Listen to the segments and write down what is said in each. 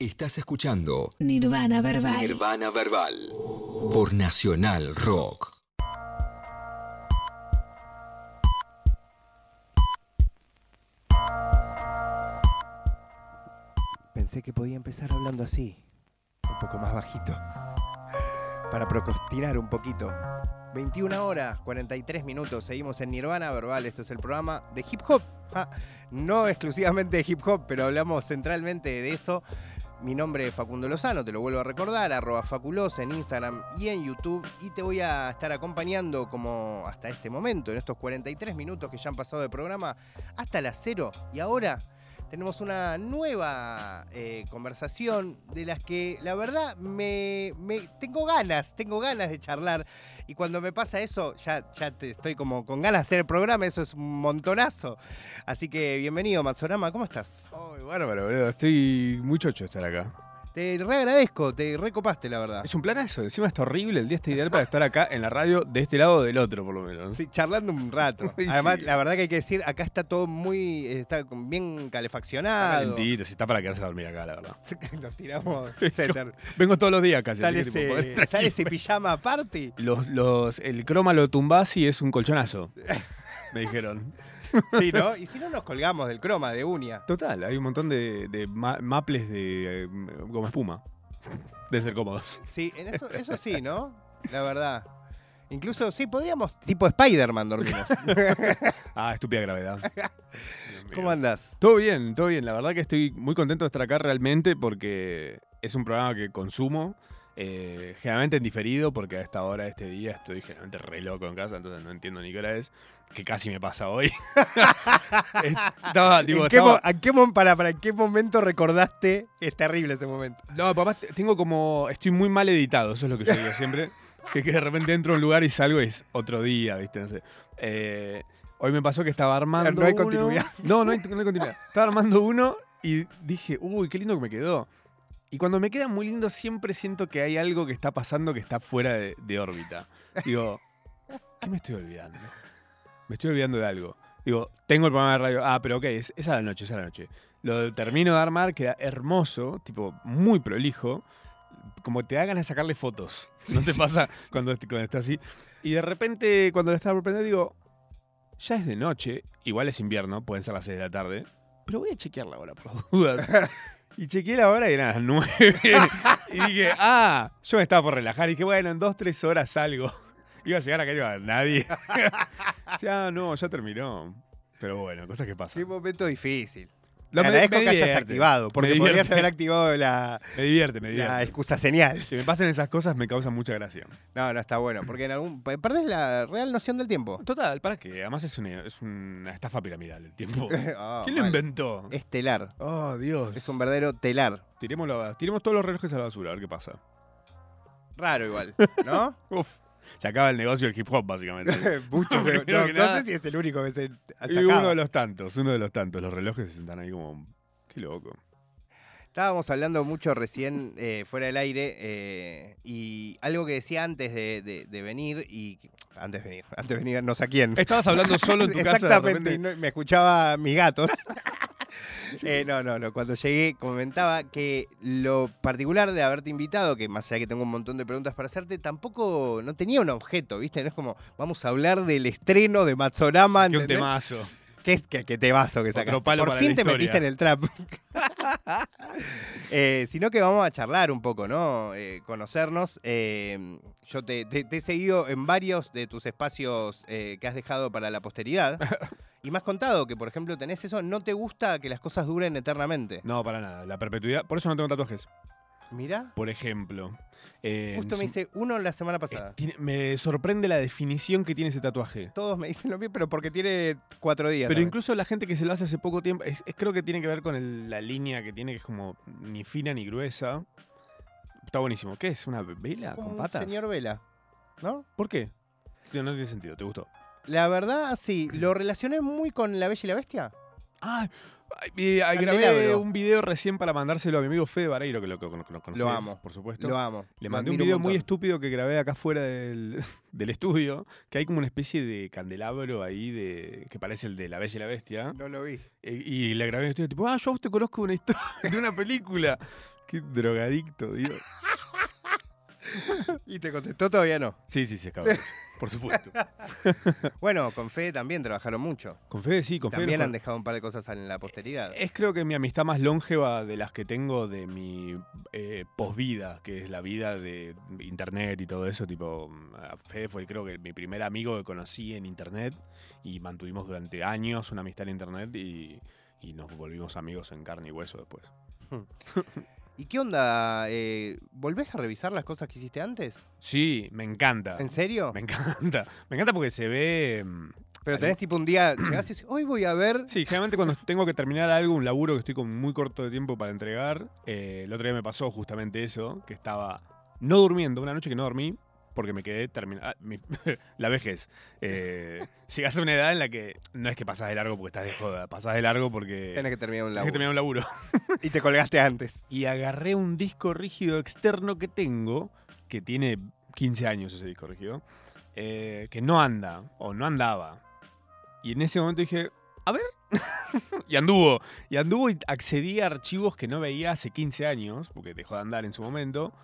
Estás escuchando Nirvana Verbal. Nirvana Verbal por Nacional Rock. Pensé que podía empezar hablando así, un poco más bajito, para procrastinar un poquito. 21 horas, 43 minutos, seguimos en Nirvana Verbal, esto es el programa de hip hop. Ja, no exclusivamente de hip hop, pero hablamos centralmente de eso. Mi nombre es Facundo Lozano, te lo vuelvo a recordar, arroba faculosa en Instagram y en YouTube. Y te voy a estar acompañando como hasta este momento, en estos 43 minutos que ya han pasado de programa, hasta las 0. Y ahora tenemos una nueva eh, conversación de las que la verdad me, tengo ganas, tengo ganas de charlar. Y cuando me pasa eso, ya, ya te estoy como con ganas de hacer el programa, eso es un montonazo. Así que bienvenido, Matsorama, ¿cómo estás? Ay, bárbaro, boludo. Estoy muy chocho estar acá. Te re agradezco, te recopaste, la verdad. Es un planazo. Encima está horrible. El día está ideal para estar acá en la radio de este lado o del otro, por lo menos. Sí, charlando un rato. Sí, Además, sí. la verdad que hay que decir, acá está todo muy, está bien Está calefaccionado. calentito, si está para quedarse a dormir acá, la verdad. Nos tiramos. Vengo todos los días casi. Sale ese, tranquilo. sale ese pijama party. Los, los, el croma lo tumbás y es un colchonazo. Me dijeron. Sí, ¿no? Y si no nos colgamos del croma de uña. Total, hay un montón de, de ma- maples de eh, goma espuma. Deben ser cómodos. Sí, en eso, eso sí, ¿no? La verdad. Incluso, sí, podríamos, tipo Spider-Man dormimos. Ah, estúpida gravedad. ¿Cómo andás? Todo bien, todo bien. La verdad que estoy muy contento de estar acá realmente porque es un programa que consumo. Eh, generalmente en diferido, porque a esta hora de este día estoy generalmente re loco en casa, entonces no entiendo ni qué hora es. Que casi me pasa hoy. estaba, tipo, ¿En qué, estaba- a qué para, para, ¿En qué momento recordaste? Es terrible ese momento. No, papá, te- tengo como. Estoy muy mal editado, eso es lo que yo digo siempre. que, que de repente entro a un lugar y salgo y es otro día, ¿viste? No sé. Eh, hoy me pasó que estaba armando. No hay uno. continuidad. No, no hay, no hay continuidad. Estaba armando uno y dije, uy, qué lindo que me quedó. Y cuando me queda muy lindo, siempre siento que hay algo que está pasando que está fuera de, de órbita. Digo, ¿qué me estoy olvidando? Me estoy olvidando de algo. Digo, tengo el programa de radio. Ah, pero ok, es, es a la noche, es a la noche. Lo termino de armar, queda hermoso, tipo muy prolijo. Como te da ganas de sacarle fotos. ¿No te pasa cuando, cuando está así? Y de repente, cuando lo estaba preparando, digo, ya es de noche, igual es invierno, pueden ser las 6 de la tarde, pero voy a chequear la hora por las dudas. Y chequeé la hora y eran las 9. y dije, ah, yo estaba por relajar. Y dije, bueno, en dos, tres horas salgo. Iba a llegar acá y iba a nadie. Ya, ah, no, ya terminó. Pero bueno, cosas que Qué pasan. momento difícil. Lo- me- agradezco me que hayas activado, porque podrías haber activado la, Me divierte, me la divierte. excusa señal. Que me pasen esas cosas me causan mucha gracia. No, no está bueno, porque en algún perdés la real noción del tiempo. Total, ¿para qué? Además es una, es una estafa piramidal el tiempo. Ah, ¿Quién lo inventó? Estelar. Oh, Dios. Es un verdadero telar. Tiremos, tiremos todos los relojes a la basura, a ver qué pasa. Raro igual, ¿no? Uf. Se acaba el negocio del hip hop, básicamente. Mucho, pero no, que no nada- sé si es el único que se ha y uno de los tantos, uno de los tantos. Los relojes están ahí como. Qué loco. Estábamos hablando mucho recién eh, fuera del aire eh, y algo que decía antes de, de- de venir y antes de venir, antes de venir no sé a quién. Estabas hablando solo en tu casa. de Exactamente, repente? y no- me escuchaba mis gatos. Eh, no, no, no. Cuando llegué comentaba que lo particular de haberte invitado, que más allá que tengo un montón de preguntas para hacerte, tampoco no tenía un objeto, ¿viste? No es como vamos a hablar del estreno de Matsorama. Qué un temazo. ¿Qué es te vaso que sacaste? Por fin te metiste en el trap. Eh, sino que vamos a charlar un poco, ¿no? Eh, conocernos. Eh, yo te, te- te he seguido en varios de tus espacios que has dejado para la posteridad. y has contado que, por ejemplo, tenés eso, no te gusta que las cosas duren eternamente. No, para nada. La perpetuidad. Por eso no tengo tatuajes. Mira, Por ejemplo. Eh, justo me hice uno la semana pasada. tiene- me sorprende la definición que tiene ese tatuaje. Todos me dicen lo mismo, pero porque tiene cuatro días. Pero incluso la gente que se lo hace hace poco tiempo, es, es- creo que tiene que ver con el- la línea que tiene, que es como ni fina ni gruesa. Está buenísimo. ¿Qué es? ¿Una vela con un patas? señor Vela, ¿no? ¿Por qué? Tío, No tiene sentido, ¿te gustó? La verdad, sí. Lo relacioné muy con La Bella y la Bestia. Ah, ay, y, ah, grabé un video recién para mandárselo a mi amigo Fede Vareiro, que lo, que lo, que lo conoces, amo. por supuesto. Lo amo. Le mandé un video muy estúpido que grabé acá fuera del, del estudio, que hay como una especie de candelabro ahí de que parece el de La Bella y la Bestia. No lo vi. Eh, Y le grabé en el estudio, tipo, ah, yo a vos te conozco de una historia, de una película. Qué drogadicto, Dios. ¿Y te contestó todavía no? Sí, sí, se acabó eso, por supuesto. Bueno, con Fede también trabajaron mucho. Con Fede sí, con Fede. También nos- han dejado un par de cosas en la posteridad. Es creo que mi amistad más longeva de las que tengo de mi eh, posvida, que es la vida de internet y todo eso. Tipo, Fede fue creo que mi primer amigo que conocí en internet y mantuvimos durante años una amistad en internet y, y nos volvimos amigos en carne y hueso después. ¿Y qué onda? Eh, ¿Volvés a revisar las cosas que hiciste antes? Sí, me encanta. ¿En serio? Me encanta. Me encanta porque se ve... mm, Pero tenés tipo un día, llegás y decís, hoy voy a ver. Sí, generalmente cuando tengo que terminar algo, un laburo que estoy con muy corto de tiempo para entregar, eh, el otro día me pasó justamente eso, que estaba no durmiendo, una noche que no dormí, porque me quedé terminando. la vejez. Eh, llegas a una edad en la que no es que pasás de largo porque estás de joda, pasás de largo porque Tenés que terminar un tenés que laburo. terminar un laburo. Y te colgaste antes. Y agarré un disco rígido externo que tengo, que tiene 15 años ese disco rígido, eh, que no anda, o no andaba. Y en ese momento dije, a ver. y anduvo. Y anduvo y accedí a archivos que no veía hace 15 años, porque dejó de andar en su momento.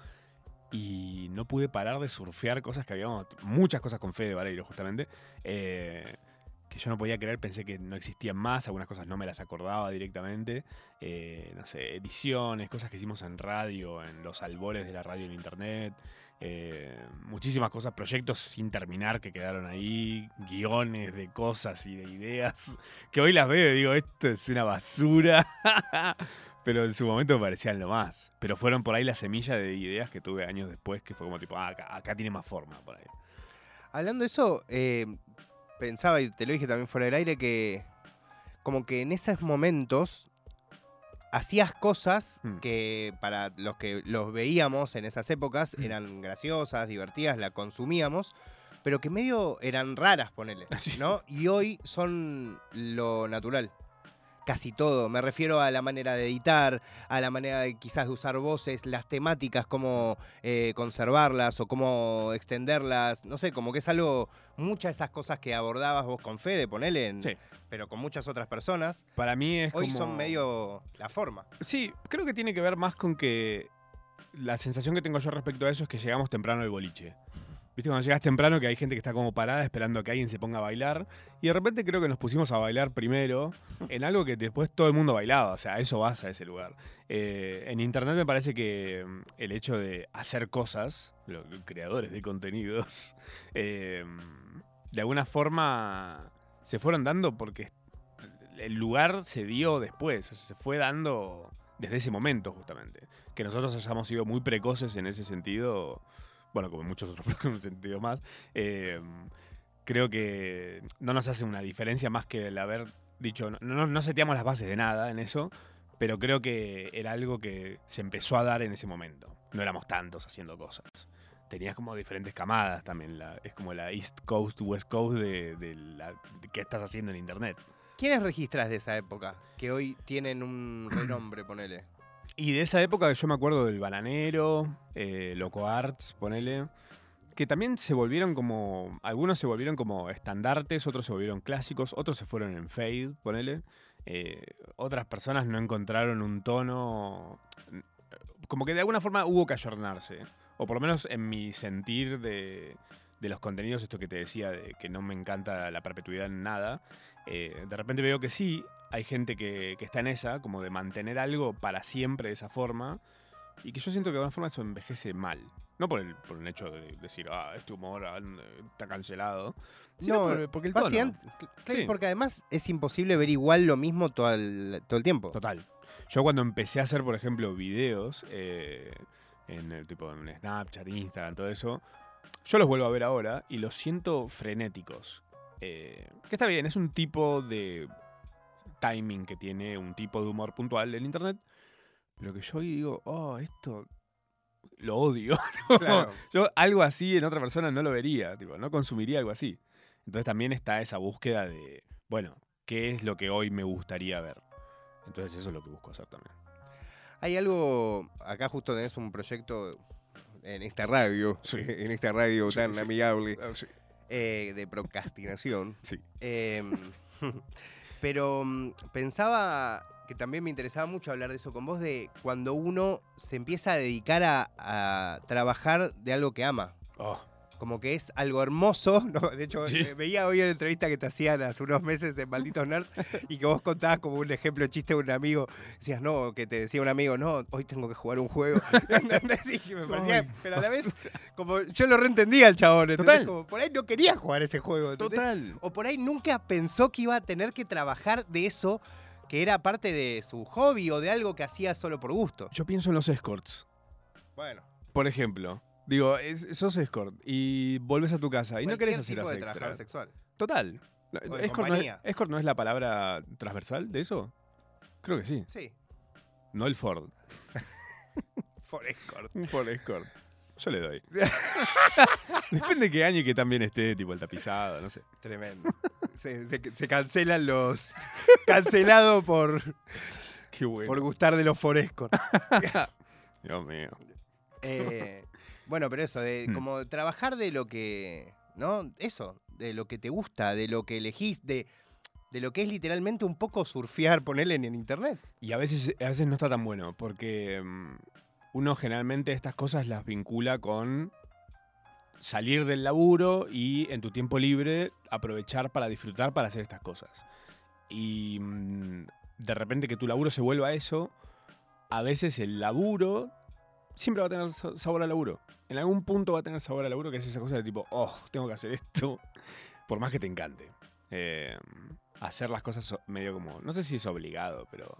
Y no pude parar de surfear cosas que habíamos. Muchas cosas con Fede Vareiro, justamente. eh, que yo no podía creer, pensé que no existían más. Algunas cosas no me las acordaba directamente. eh, no sé, ediciones, cosas que hicimos en radio, en los albores de la radio en internet. eh, muchísimas cosas, proyectos sin terminar que quedaron ahí, guiones de cosas y de ideas que hoy las veo y digo, esto es una basura. Pero en su momento me parecían lo más. Pero fueron por ahí la semilla de ideas que tuve años después, que fue como tipo, ah, acá, acá tiene más forma por ahí. Hablando de eso, eh, pensaba, y te lo dije también fuera del aire, que como que en esos momentos hacías cosas Hmm. que para los que los veíamos en esas épocas Hmm. eran graciosas, divertidas, la consumíamos, pero que medio eran raras, ponele. ¿no? Y hoy son lo natural. Casi todo. Me refiero a la manera de editar, a la manera de quizás de usar voces, las temáticas, cómo eh, conservarlas o cómo extenderlas. No sé, como que es algo. Muchas de esas cosas que abordabas vos con Fede, ponele, en- Sí. pero con muchas otras personas, Para mí es hoy como... son medio la forma. Sí, creo que tiene que ver más con que la sensación que tengo yo respecto a eso es que llegamos temprano al boliche. ¿Viste? Cuando llegas temprano que hay gente que está como parada esperando a que alguien se ponga a bailar. Y de repente creo que nos pusimos a bailar primero en algo que después todo el mundo bailaba. O sea, eso vas a ese lugar. Eh, en internet me parece que mm, el hecho de hacer cosas, los creadores de contenidos, eh, de alguna forma se fueron dando porque el lugar se dio después, o sea, se fue dando desde ese momento justamente. Que nosotros hayamos sido muy precoces en ese sentido, bueno, como en muchos otros sentidos más, eh, creo que no nos hace una diferencia más que el haber dicho, no, no, no seteamos las bases de nada en eso, pero creo que era algo que se empezó a dar en ese momento. No éramos tantos haciendo cosas. Tenías como diferentes camadas también, la- es como la East Coast, West Coast de, de la, de qué estás haciendo en Internet. ¿Quiénes registras de esa época? Que hoy tienen un renombre, ponele. Y de esa época yo me acuerdo del Bananero, eh, Loco Arts, ponele, que también se volvieron como, algunos se volvieron como estandartes, otros se volvieron clásicos, otros se fueron en fade, ponele. Eh, otras personas no encontraron un tono, como que de alguna forma hubo que ayornarse, o por lo menos en mi sentir de, de los contenidos, esto que te decía, de que no me encanta la perpetuidad en nada, eh, de repente veo que sí, hay gente que, que está en esa, como de mantener algo para siempre de esa forma, y que yo siento que de alguna forma eso envejece mal. No por el, por el hecho de decir, ah, este humor ah, está cancelado. Sino No, por- porque el tono. claro, Sí. Porque además es imposible ver igual lo mismo todo el, todo el tiempo. Total. Yo cuando empecé a hacer, por ejemplo, videos eh, en el tipo en Snapchat, Instagram, todo eso, yo los vuelvo a ver ahora y los siento frenéticos. Eh, que está bien, es un tipo de timing que tiene un tipo de humor puntual en internet, pero que yo hoy digo, oh, esto lo odio. Claro. Yo algo así en otra persona no lo vería, tipo, no consumiría algo así. Entonces también está esa búsqueda de, bueno, ¿qué es lo que hoy me gustaría ver? Entonces eso es lo que busco hacer también. Hay algo, acá justo tenés un proyecto en esta radio, Sí. en esta radio Sí, tan sí. amigable, eh, de procrastinación. Sí. Eh, pero mm, pensaba, que también me interesaba mucho hablar de eso con vos, de cuando uno se empieza a dedicar a, a trabajar de algo que ama. Oh, Como que es algo hermoso. ¿no? De hecho, Sí. eh, veía hoy una entrevista que te hacían hace unos meses en Malditos Nerds y que vos contabas como un ejemplo chiste de un amigo. Decías, no, que te decía un amigo, no, hoy tengo que jugar un juego. ¿Entendés? Y que me parecía, Ay, pero a la vez, como yo lo reentendía al chabón. Total. Como por ahí no quería jugar ese juego. ¿entendés? total. O por ahí nunca pensó que iba a tener que trabajar de eso que era parte de su hobby o de algo que hacía solo por gusto. Yo pienso en los escorts. Bueno, Por ejemplo, digo, es- sos escort y volvés a tu casa y no querés hacer tipo las de extra. trabajar sexual. Total. de Escort no, es, compañía. escort no es la palabra transversal de eso? Creo que sí. Sí, No el Ford. for escort. Un Ford Escort. Yo le doy. Depende de qué año y que también esté, tipo el tapizado, no sé. Tremendo. se, se- se cancelan los. Cancelado por, Qué bueno. por gustar de los forescort. Dios mío. Eh, bueno, pero eso, de Hmm. como trabajar de lo que. ¿No? Eso, de lo que te gusta, de lo que elegís, de, de lo que es literalmente un poco surfear, ponerle en, en internet. Y a veces, a veces no está tan bueno, porque mm, uno generalmente estas cosas las vincula con salir del laburo y en tu tiempo libre aprovechar para disfrutar para hacer estas cosas. Y mm, de repente que tu laburo se vuelva eso, a veces el laburo siempre va a tener sa- sabor al laburo. En algún punto va a tener sabor al laburo, que es esa cosa de tipo, oh, tengo que hacer esto, por más que te encante. Eh, hacer las cosas medio como, no sé si es obligado, pero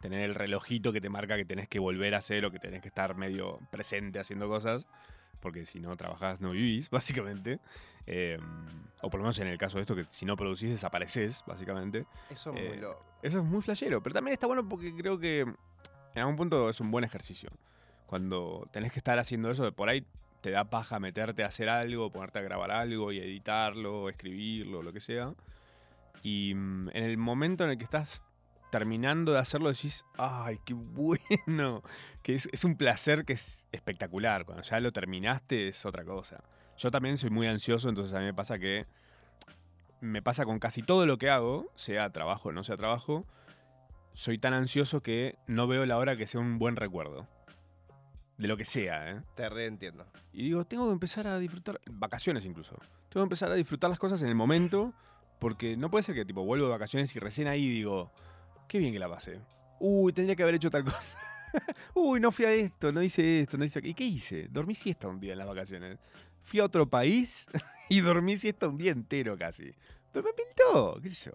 tener el relojito que te marca que tenés que volver a hacer o que tenés que estar medio presente haciendo cosas, porque si no trabajás no vivís, básicamente. Eh, o por lo menos en el caso de esto, que si no producís desapareces, básicamente. Eso es Eh, muy loco. Eso es muy flashero, pero también está bueno porque creo que en algún punto es un buen ejercicio. Cuando tenés que estar haciendo eso, por ahí te da paja meterte a hacer algo, ponerte a grabar algo y editarlo, escribirlo, lo que sea. Y mm, en el momento en el que estás terminando de hacerlo decís, ay, qué bueno, que es, es un placer que es espectacular. Cuando ya lo terminaste es otra cosa. Yo también soy muy ansioso, entonces a mí me pasa que me pasa con casi todo lo que hago, sea trabajo o no sea trabajo, soy tan ansioso que no veo la hora que sea un buen recuerdo. De lo que sea, ¿eh? Te reentiendo. Y digo, tengo que empezar a disfrutar, vacaciones incluso, tengo que empezar a disfrutar las cosas en el momento, porque no puede ser que tipo vuelvo de vacaciones y recién ahí digo, qué bien que la pasé. Uy, tendría que haber hecho tal cosa. Uy, no fui a esto, no hice esto, no hice aquello. ¿Y qué hice? Dormí siesta un día en las vacaciones. Fui a otro país y dormí siesta un día entero casi. Pero me pintó, qué sé yo.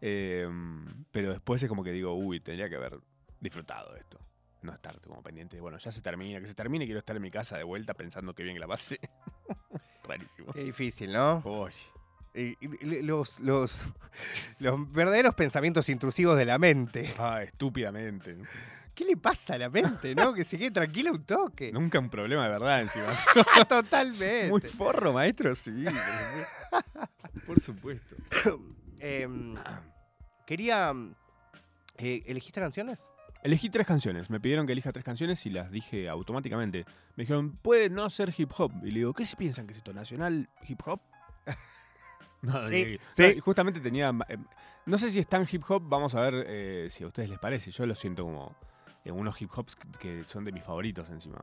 Eh, pero después es como que digo, uy, tendría que haber disfrutado de esto. No estar como pendiente de, bueno, ya se termina, que se termine, quiero estar en mi casa de vuelta pensando que bien que la pasé. Rarísimo. Qué difícil, ¿no? Oye. Los, los, los verdaderos pensamientos intrusivos de la mente. Ah, estúpidamente. ¿Qué le pasa a la mente, no? Que se quede tranquila un toque. Nunca un problema de verdad encima. Totalmente. Muy forro, maestro, sí. Por supuesto. Em, quería. eh, ¿Elegiste canciones? Elegí tres canciones. Me pidieron que elija tres canciones y las dije automáticamente. Me dijeron, puede no ser hip hop. Y le digo, ¿qué se piensan que es esto? ¿Nacional hip hop? No, Sí, sí. no, y justamente tenía. eh, No sé si es tan hip hop, vamos a ver eh, si a ustedes les parece. Yo lo siento como eh, unos hip hops que son de mis favoritos encima.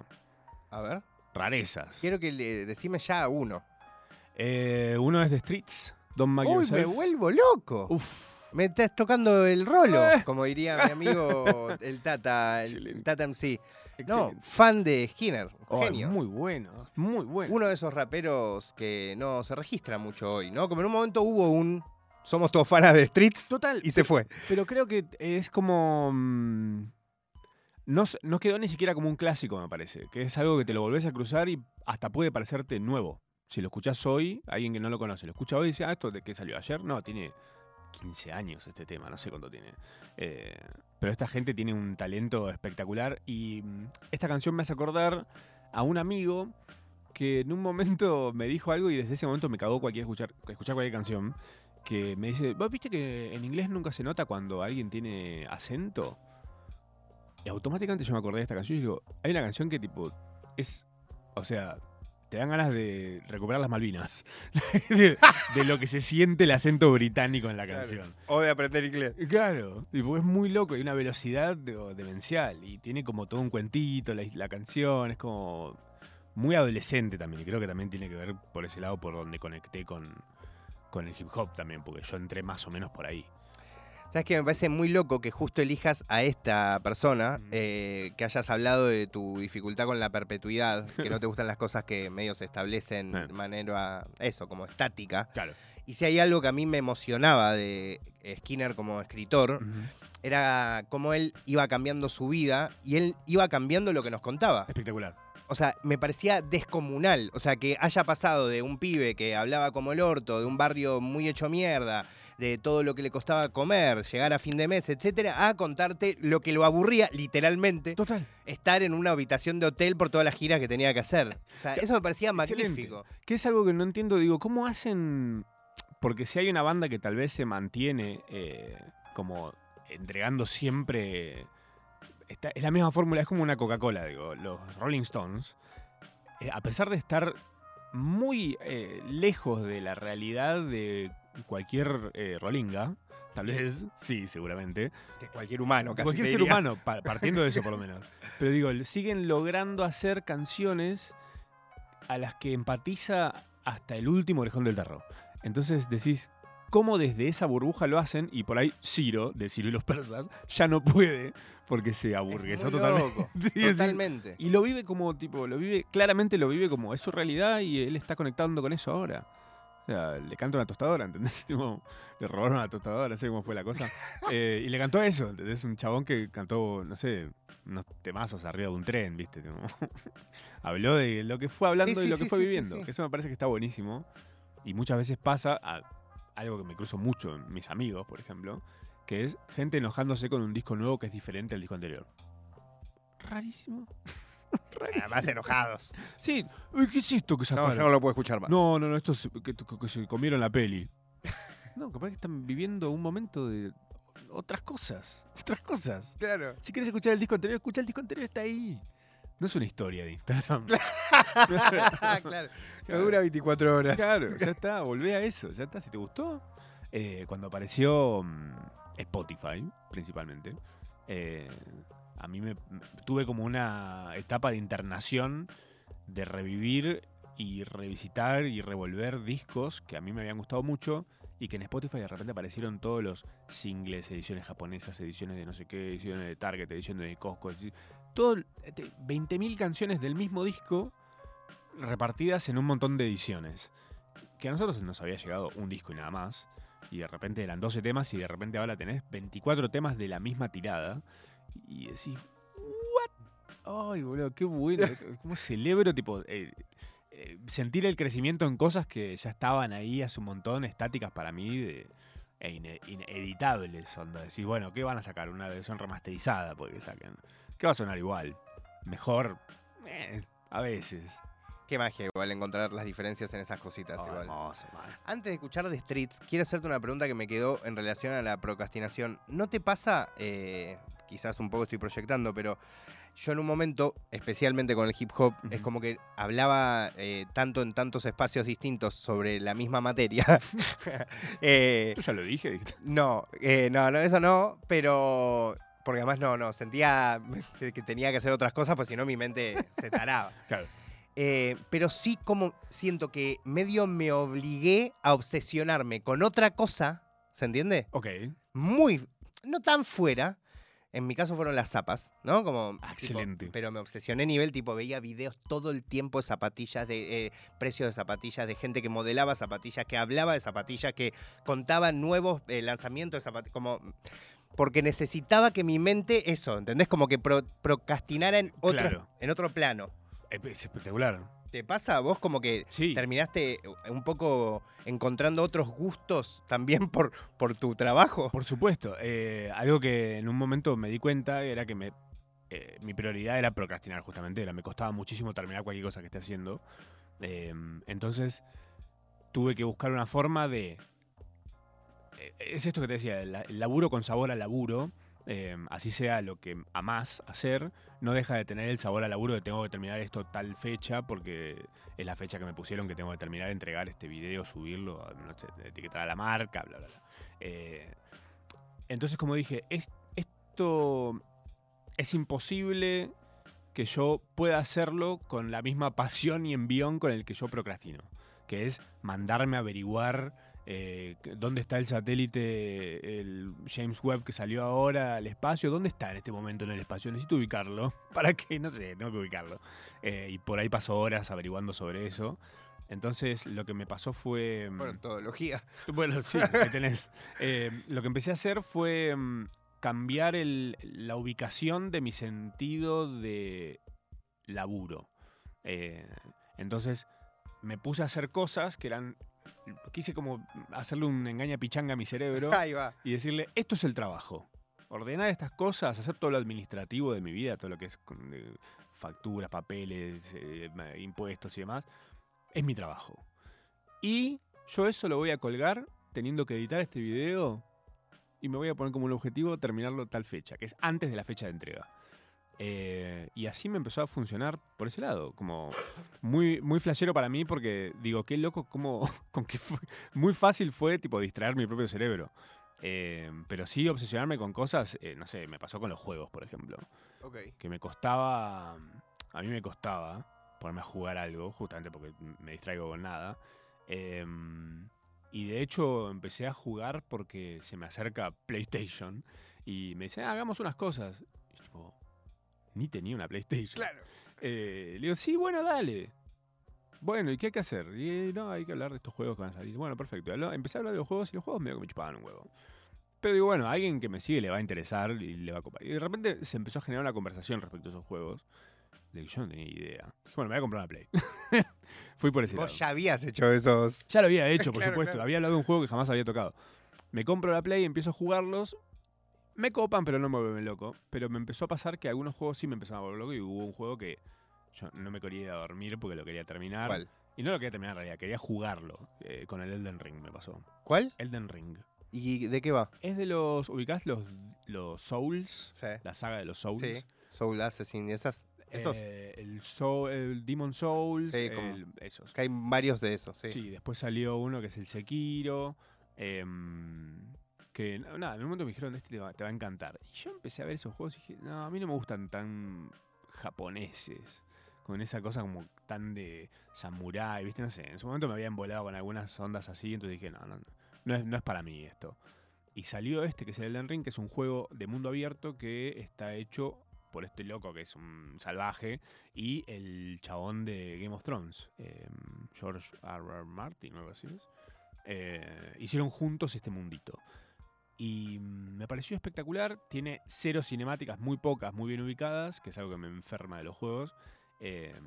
A ver. Rarezas. Quiero que le decime ya uno. Eh, uno es de Streets, Don Mac ¡Uy, me vuelvo loco! Uf. Me estás tocando el rolo, Eh. como diría mi amigo el Tata, el Excelente. Tata MC. No, fan de Skinner, Oh, genio. muy bueno, muy bueno. Uno de esos raperos que no se registra mucho hoy, ¿no? Como en un momento hubo un somos todos fanas de Streets Total, y se fue. Pero creo que es como. mm, no, no quedó ni siquiera como un clásico, me parece. Que es algo que te lo volvés a cruzar y hasta puede parecerte nuevo. Si lo escuchás hoy, alguien que no lo conoce, lo escucha hoy y dice, ah, ¿esto de qué salió ayer? No, tiene 15 años este tema, no sé cuánto tiene. Eh, pero esta gente tiene un talento espectacular y mm, esta canción me hace acordar a un amigo que en un momento me dijo algo y desde ese momento me cagó cualquier escuchar, escuchar cualquier canción. Que me dice, ¿vos viste que en inglés nunca se nota cuando alguien tiene acento? Y automáticamente yo me acordé de esta canción y digo, hay una canción que tipo es, o sea, te dan ganas de recuperar las Malvinas. de, de lo que se siente el acento británico en la canción. O de aprender inglés. Claro, y porque es muy loco, hay una velocidad de- demencial y tiene como todo un cuentito, la, la canción, es como muy adolescente también, y creo que también tiene que ver por ese lado por donde conecté con, con el hip hop también, porque yo entré más o menos por ahí. ¿Sabes que Me parece muy loco que justo elijas a esta persona, eh, que hayas hablado de tu dificultad con la perpetuidad, que no te gustan las cosas que medio se establecen de manera, eso, como estática. Claro. Y si hay algo que a mí me emocionaba de Skinner como escritor, era cómo él iba cambiando su vida y él iba cambiando lo que nos contaba. Espectacular. O sea, me parecía descomunal. O sea, que haya pasado de un pibe que hablaba como el orto, de un barrio muy hecho mierda, de todo lo que le costaba comer, llegar a fin de mes, etcétera, a contarte lo que lo aburría, literalmente, Total. estar en una habitación de hotel por todas las giras que tenía que hacer. O sea, eso me parecía magnífico. Que es algo que no entiendo, digo, ¿cómo hacen? Porque si hay una banda que tal vez se mantiene eh, como entregando siempre. está- es la misma fórmula, es como una Coca-Cola, digo. Los Rolling Stones, eh, a pesar de estar muy eh, lejos de la realidad de cualquier eh, Rollinga, tal vez, sí, seguramente, De cualquier humano, casi cualquier ser humano, pa- partiendo de eso por lo menos. Pero digo, siguen logrando hacer canciones a las que empatiza hasta el último orejón del tarro. Entonces decís, ¿cómo desde esa burbuja lo hacen? Y por ahí Ciro, de Ciro y los persas, ya no puede porque se aburguesó totalmente. Totalmente. y lo vive como, tipo, lo vive, claramente lo vive como es su realidad y él está conectando con eso ahora. O sea, le canta una tostadora, ¿entendés? Tipo, le robaron una tostadora, no sé cómo fue la cosa. Eh, y le cantó eso, ¿entendés? Un chabón que cantó, no sé, unos temazos arriba de un tren, ¿viste? Tipo, habló de lo que fue hablando Sí, y lo sí, que fue sí, viviendo. eso me parece que está buenísimo. Y muchas veces pasa a algo que me cruzo mucho en mis amigos, por ejemplo, que es gente enojándose con un disco nuevo que es diferente al disco anterior. Rarísimo. Rarísimo. Además, enojados. Sí, uy, ¿qué es esto que No, sacaron? yo no lo puedo escuchar más. No, no, no, esto es que, que- que se comieron la peli. No, capaz que están viviendo un momento de otras cosas. Otras cosas. Claro. Si quieres escuchar el disco anterior, escucha el disco anterior, está ahí. No es una historia de Instagram. claro. No dura 24 horas. claro, ya está, volvé a eso, ya está. Si te gustó. Eh, cuando apareció mm, Spotify, principalmente, eh, a mí me tuve como una etapa de internación de revivir y revisitar y revolver discos que a mí me habían gustado mucho y que en Spotify de repente aparecieron todos los singles, ediciones japonesas, ediciones de no sé qué, ediciones de Target, ediciones de Costco, todo, este, 20.000 canciones del mismo disco repartidas en un montón de ediciones. Que a nosotros nos había llegado un disco y nada más. Y de repente eran 12 temas y de repente ahora tenés 24 temas de la misma tirada. Y decís, ¿what? Ay, boludo, qué bueno. ¿Cómo celebro, tipo, eh, eh, sentir el crecimiento en cosas que ya estaban ahí hace un montón, estáticas para mí, de, e ine- ineditables. Onda, decís, bueno, ¿qué van a sacar? Una versión remasterizada, porque saquen. ¿Qué va a sonar igual? Mejor, eh, a veces. Qué magia igual encontrar las diferencias en esas cositas Oh, igual. hermoso. Antes de escuchar The Streets, quiero hacerte una pregunta que me quedó en relación a la procrastinación. ¿No te pasa, eh, quizás un poco estoy proyectando, pero yo en un momento, especialmente con el hip hop, es como que hablaba eh, tanto en tantos espacios distintos sobre la misma materia? Eh, Yo ya lo dije. no, eh, no, no, eso no, pero... Porque además no, no, sentía que que tenía que hacer otras cosas, pues si no mi mente se taraba. Claro. Eh, pero sí como siento que medio me obligué a obsesionarme con otra cosa, ¿se entiende? Ok. Muy, no tan fuera. En mi caso fueron las zapas, ¿no? Como, Ah, tipo, excelente. pero me obsesioné nivel, tipo, veía videos todo el tiempo de zapatillas, de eh, precios de zapatillas, de gente que modelaba zapatillas, que hablaba de zapatillas, que contaba nuevos eh, lanzamientos de zapatillas, como... Porque necesitaba que mi mente, eso, ¿entendés? Como que pro- procrastinara en otro, Claro. en otro plano. Es espectacular. ¿Te pasa a vos como que Sí. terminaste un poco encontrando otros gustos también por, por tu trabajo? Por supuesto. eh, algo que en un momento me di cuenta era que me, eh, mi prioridad era procrastinar, justamente. Era, me costaba muchísimo terminar cualquier cosa que esté haciendo. Eh, entonces tuve que buscar una forma de. eh, es esto que te decía, el, laburo con sabor al laburo. eh, así sea lo que amás hacer, no deja de tener el sabor al laburo de tengo que terminar esto tal fecha, porque es la fecha que me pusieron que tengo que terminar de entregar este video, subirlo, etiquetar a la marca, bla, bla, bla. Eh, entonces, como dije, es- esto es imposible que yo pueda hacerlo con la misma pasión y envión con el que yo procrastino, que es mandarme averiguar eh, dónde está el satélite, el James Webb que salió ahora al espacio, dónde está en este momento en el espacio, necesito ubicarlo, para que, no sé, tengo que ubicarlo. Eh, y por ahí paso horas averiguando sobre eso. Entonces lo que me pasó fue... mm, Bueno, todología. bueno, sí, ahí tenés. Eh, lo que empecé a hacer fue mm, cambiar el- la ubicación de mi sentido de laburo. Entonces me puse a hacer cosas que eran. Quise como hacerle un engaña pichanga a mi cerebro Ahí va. y decirle: esto es el trabajo. Ordenar estas cosas, hacer todo lo administrativo de mi vida, todo lo que es eh, facturas, papeles, eh, impuestos y demás, es mi trabajo. Y yo eso lo voy a colgar teniendo que editar este video y me voy a poner como un objetivo terminarlo tal fecha, que es antes de la fecha de entrega. Eh, y así me empezó a funcionar por ese lado, como muy, muy flashero para mí porque digo, qué loco, como, con qué fue- muy fácil fue tipo distraer mi propio cerebro. Eh, pero sí obsesionarme con cosas, eh, no sé, me pasó con los juegos, por ejemplo que me costaba, a mí me costaba ponerme a jugar algo, justamente porque me distraigo con nada. Em, y de hecho empecé a jugar porque se me acerca PlayStation y me dice, "Ah, hagamos unas cosas. Y tipo, ni tenía una PlayStation. Claro. Eh, le digo, sí, bueno, dale. Bueno, ¿y qué hay que hacer? Y no, hay que hablar de estos juegos que van a salir. Bueno, perfecto. Empecé a hablar de los juegos y los juegos medio que me chupaban un huevo. Pero digo, bueno, a alguien que me sigue le va a interesar y le va a copar. Y de repente se empezó a generar una conversación respecto a esos juegos. De que yo no tenía idea. Dije, bueno, me voy a comprar una Play. Fui por ese lado. Vos ya habías hecho esos. Ya lo había hecho, por Claro, supuesto. claro. Había hablado de un juego que jamás había tocado. Me compro la Play, empiezo a jugarlos. Me copan, pero no me vuelven loco. Pero me empezó a pasar que algunos juegos sí me empezaron a volver loco. Y hubo un juego que yo no me quería ir a dormir porque lo quería terminar. ¿Cuál? Y no lo quería terminar en realidad, quería jugarlo. Eh, con el Elden Ring me pasó. ¿Cuál? Elden Ring. ¿Y de qué va? Es de los. ¿Ubicás los, los Souls? Sí. La saga de los Souls. Sí. Soul Assassin y esas. Esos. Eh, el, Soul, el Demon Souls. Sí, como- el- esos. Que hay varios de esos, sí. Sí. después salió uno que es el Sekiro. em, que nada, en un momento me dijeron, este te va, a encantar. Y yo empecé a ver esos juegos y dije, no, a mí no me gustan tan japoneses. Con esa cosa como tan de samurái, ¿viste? No sé, en su momento me había embolado con algunas ondas así, entonces dije, no, no, no, no es, no es para mí esto. Y salió este, que es el Elden Ring, que es un juego de mundo abierto que está hecho por este loco que es un salvaje y el chabón de Game of Thrones, eh, George R. R. Martin algo así. es. Eh, hicieron juntos este mundito. Y me pareció espectacular. Tiene cero cinemáticas, muy pocas, muy bien ubicadas, que es algo que me enferma de los juegos. eh,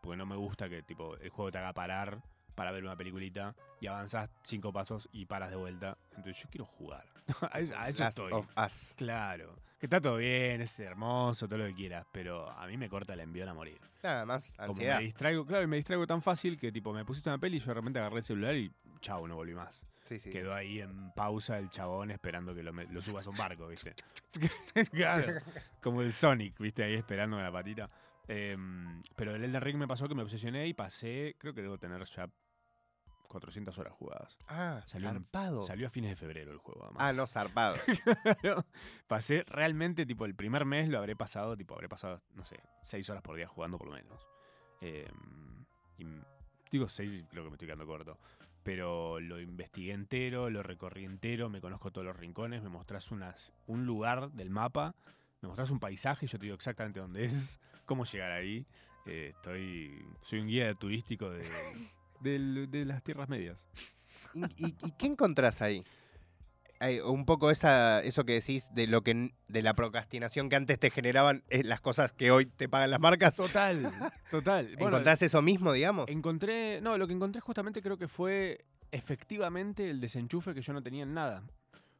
porque no me gusta que tipo el juego te haga parar para ver una peliculita y avanzas cinco pasos y paras de vuelta. Entonces yo quiero jugar. a eso, a eso estoy. of Us. Claro. Que está todo bien, es hermoso, todo lo que quieras, pero a mí me corta el envión a morir. Nada más Como ansiedad. me distraigo, claro, y me distraigo tan fácil que tipo me pusiste una peli y yo de repente agarré el celular y chau, no volví más. Sí, sí. Quedó ahí en pausa el chabón esperando que lo, subas a un barco, ¿viste? claro. Como el Sonic, ¿viste? Ahí esperando con la patita. Em, pero el Elden Ring me pasó que me obsesioné y pasé, creo que debo tener ya 400 horas jugadas. Ah, Salió zarpado. Salió a fines de febrero el juego, además. Ah, no, zarpado. Claro. Pasé realmente, tipo, el primer mes lo habré pasado, tipo, habré pasado, no sé, seis horas por día jugando por lo menos. Eh, y m- digo seis, creo que me estoy quedando corto. Pero lo investigué entero, lo recorrí entero, me conozco todos los rincones, me mostrás unas, un lugar del mapa, me mostrás un paisaje, yo te digo exactamente dónde es, cómo llegar ahí. Eh, estoy. Soy un guía turístico de, del- de las tierras medias. ¿Y, y- y qué encontrás ahí? Un poco esa, eso que decís de lo que de la procrastinación que antes te generaban eh, las cosas que hoy te pagan las marcas. Total, total. Bueno, ¿Encontrás eso mismo, digamos? Encontré, no, lo que encontré justamente creo que fue efectivamente el desenchufe que yo no tenía en nada.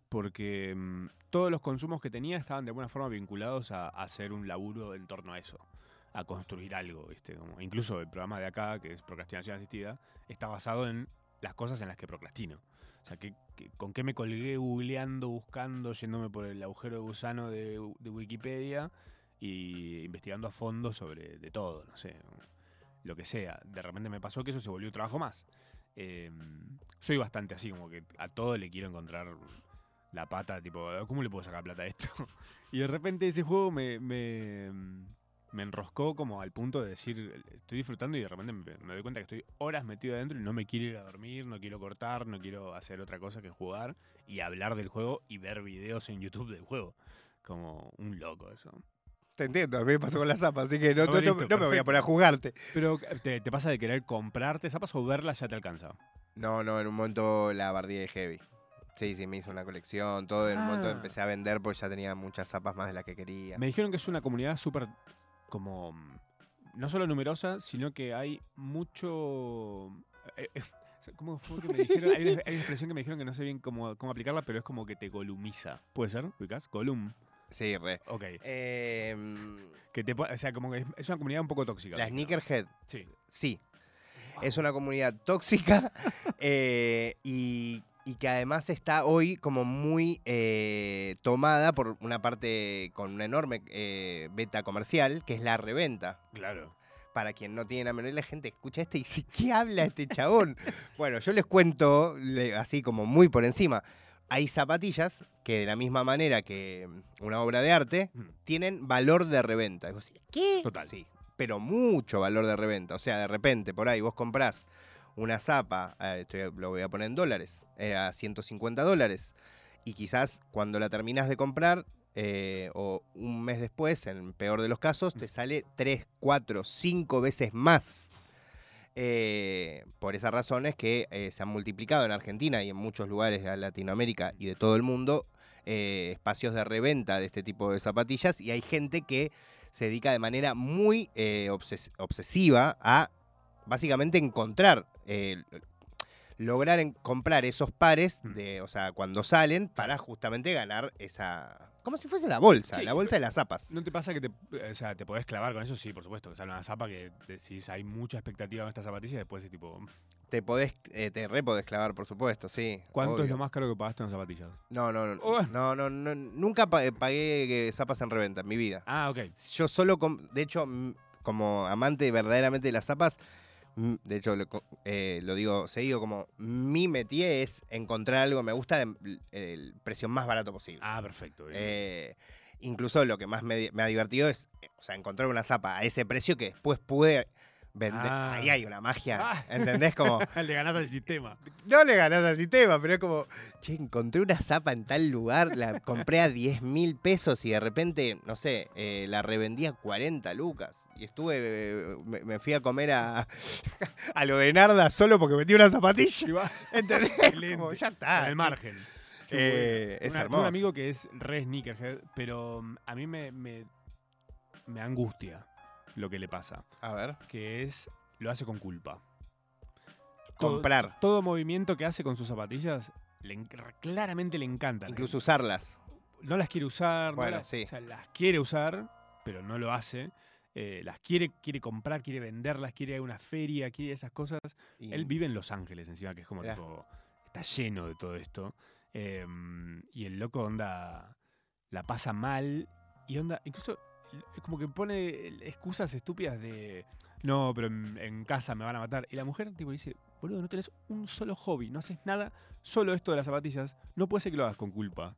Porque mm, todos los consumos que tenía estaban de alguna forma vinculados a, a hacer un laburo en torno a eso, a construir algo, ¿viste? Como, incluso el programa de acá, que es Procrastinación Asistida, está basado en las cosas en las que procrastino. O sea, que, ¿con qué me colgué googleando, buscando, yéndome por el agujero de gusano de, Wikipedia y investigando a fondo sobre de todo, no sé, lo que sea. De repente me pasó que eso se volvió un trabajo más. Eh, soy bastante así, como que a todo le quiero encontrar la pata, tipo, ¿cómo le puedo sacar plata a esto? Y de repente ese juego me, me enroscó como al punto de decir, estoy disfrutando y de repente me, doy cuenta que estoy horas metido adentro y no me quiero ir a dormir, no quiero cortar, no quiero hacer otra cosa que jugar y hablar del juego y ver videos en YouTube del juego. Como un loco eso. Te entiendo, a mí me pasó con las zapas, así que no, no- listo, no me voy a poner a jugarte. Pero ¿te, te pasa de querer comprarte zapas o verlas ya te alcanza? No, no, en un momento la bardeé de heavy. Sí, sí, me hizo una colección, todo. En un momento Ah. empecé a vender porque ya tenía muchas zapas más de las que quería. Me dijeron que es una comunidad súper como mm, no solo numerosa, sino que hay mucho eh, eh, ¿Cómo fue que me dijeron? Hay una, hay una expresión que me dijeron que no sé bien cómo, cómo aplicarla, pero es como que te golumiza. ¿Puede ser, ubicás? Golum. Sí, re. Ok. Em, Que te, o sea, como que es- una comunidad un poco tóxica. la. Sneakerhead, Sí. sí. Es una comunidad tóxica eh, y, y que además está hoy como muy eh, tomada por una parte con una enorme eh, beta comercial, que es la reventa. Claro. Para quien no tiene la menor, la gente escucha este y dice, ¿qué habla este chabón? bueno, yo les cuento, le- así como muy por encima, hay zapatillas que de la misma manera que una obra de arte, Mm. tienen valor de reventa. Y vos decís, ¿Qué? Total. Sí, pero mucho valor de reventa. O sea, de repente por ahí vos comprás una zapa, eh, lo voy a poner en dólares, eh, a 150 dólares. Y quizás cuando la terminás de comprar, eh, o un mes después, en peor de los casos, te sale 3, 4, 5 veces más. Por esas razones que se han multiplicado en Argentina y en muchos lugares de Latinoamérica y de todo el mundo espacios de reventa de este tipo de zapatillas y hay gente que se dedica de manera muy obses- obsesiva a básicamente encontrar, eh, lograr en- comprar esos pares, Mm. de, o sea, cuando salen, para justamente ganar esa... Como si fuese la bolsa, Sí, la bolsa de las zapas. ¿No te pasa que te, o sea, te podés clavar con eso? Sí, por supuesto, que sale una zapa que decís hay mucha expectativa con esta zapatilla y después es tipo, Te podés, eh, te re podés clavar, por supuesto, sí. ¿cuánto es obvio. lo más caro que pagaste en zapatillas? No, no, no, Oh. no, no, no, nunca pa- pagué eh, zapas en reventa en mi vida. Ah, ok. Yo solo, de hecho, mm, como amante verdaderamente de las zapas, mm, de hecho lo, eh, lo digo seguido, como mi métier es encontrar algo que me gusta de- el precio más barato posible. Ah, perfecto. Eh, incluso lo que más me, me ha divertido es eh, o sea, encontrar una zapa a ese precio que después pude Ah. Ahí hay una magia, Ah. ¿entendés? Como, Le ganás al sistema. no le ganás al sistema, pero es como, che, encontré una zapa en tal lugar, la compré a 10 mil pesos y de repente, no sé, eh, la revendí a 40 lucas. Y estuve, eh, me, me fui a comer a, a lo de Narda solo porque metí una zapatilla. ¿Entendés? Como, ya está. el margen. Eh, es Una- hermoso. Un amigo que es re sneakerhead, pero mm, a mí me, me, me angustia lo que le pasa. A ver. Que es, lo hace con culpa. Todo- Comprar. Todo movimiento que hace con sus zapatillas, le en- claramente le encanta. Incluso usarlas. no las quiere usar, no Bueno, las- sí. o sea, las quiere usar, pero no lo hace. Eh, las quiere, quiere comprar, quiere venderlas, quiere ir a una feria, quiere esas cosas. Y- Él vive en Los Ángeles encima, que es como Mirá. tipo. Está lleno de todo esto. Eh, y el loco onda. La pasa mal. Y onda. Incluso. Es como que pone excusas estúpidas de. No, pero en, en casa me van a matar. Y la mujer tipo dice, boludo, no tenés un solo hobby, no haces nada, solo esto de las zapatillas. No puede ser que lo hagas con culpa.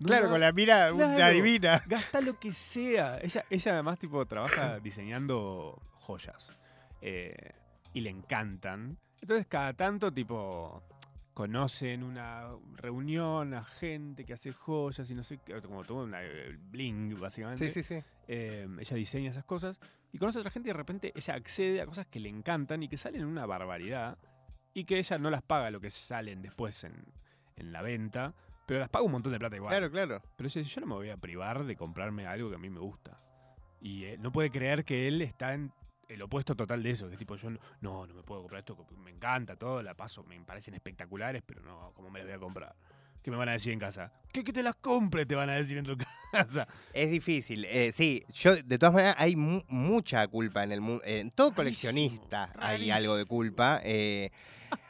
No Claro, con la mira Claro. divina. Gasta lo que sea. Ella, ella además, tipo, trabaja diseñando joyas. eh, y le encantan. Entonces, cada tanto, tipo, conocen una reunión a gente que hace joyas y no sé qué. Como todo una bling, básicamente. Sí, sí, sí. Eh, ella diseña esas cosas. Y conoce a otra gente y de repente ella accede a cosas que le encantan y que salen una barbaridad. Y que ella no las paga lo que salen después en, en la venta. Pero las paga un montón de plata igual. Claro, claro. Pero ella dice, yo no me voy a privar de comprarme algo que a mí me gusta. Y eh, no puede creer que él está en el opuesto total de eso. Que es tipo, yo no, no, no me puedo comprar esto, me encanta todo, la paso, me parecen espectaculares, pero no, ¿cómo me las voy a comprar? ¿Qué me van a decir en casa? ¿Qué que te las compre? Te van a decir en tu casa. Es difícil. eh, sí, yo de todas maneras hay mu- mucha culpa en el mundo. En todo Rarísimo, coleccionista hay rarísimo. algo de culpa. eh,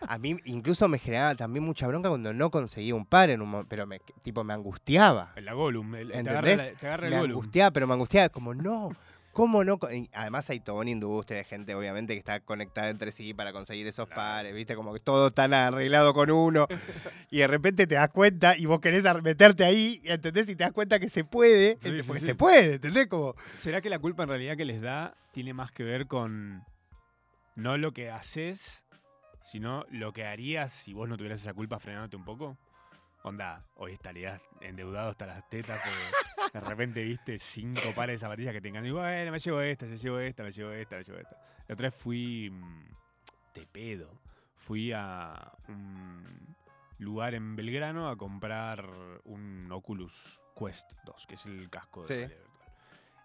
a mí incluso me generaba también mucha bronca cuando no conseguía un par en un pero me, tipo me angustiaba. La Gollum. el- te agarra, ¿Entendés? la- te agarra el Me Gollum. angustiaba, pero me angustiaba como no. ¿Cómo no? y Además hay toda una industria de gente, obviamente, que está conectada entre sí para conseguir esos pares, ¿viste? Como que todo tan arreglado con uno. y de repente te das cuenta y vos querés meterte ahí, ¿entendés? Y te das cuenta que se puede, Sí, porque sí. se puede, ¿entendés? Como, ¿Será que la culpa en realidad que les da tiene más que ver con no lo que haces, sino lo que harías si vos no tuvieras esa culpa frenándote un poco? Onda, hoy estarías endeudado hasta las tetas porque de repente viste cinco pares de zapatillas que te encantan y bueno, me llevo esta, me llevo esta, me llevo esta, me llevo esta. La otra vez fui mm, de pedo. Fui a un lugar en Belgrano a comprar un Oculus Quest 2, que es el casco de Sí.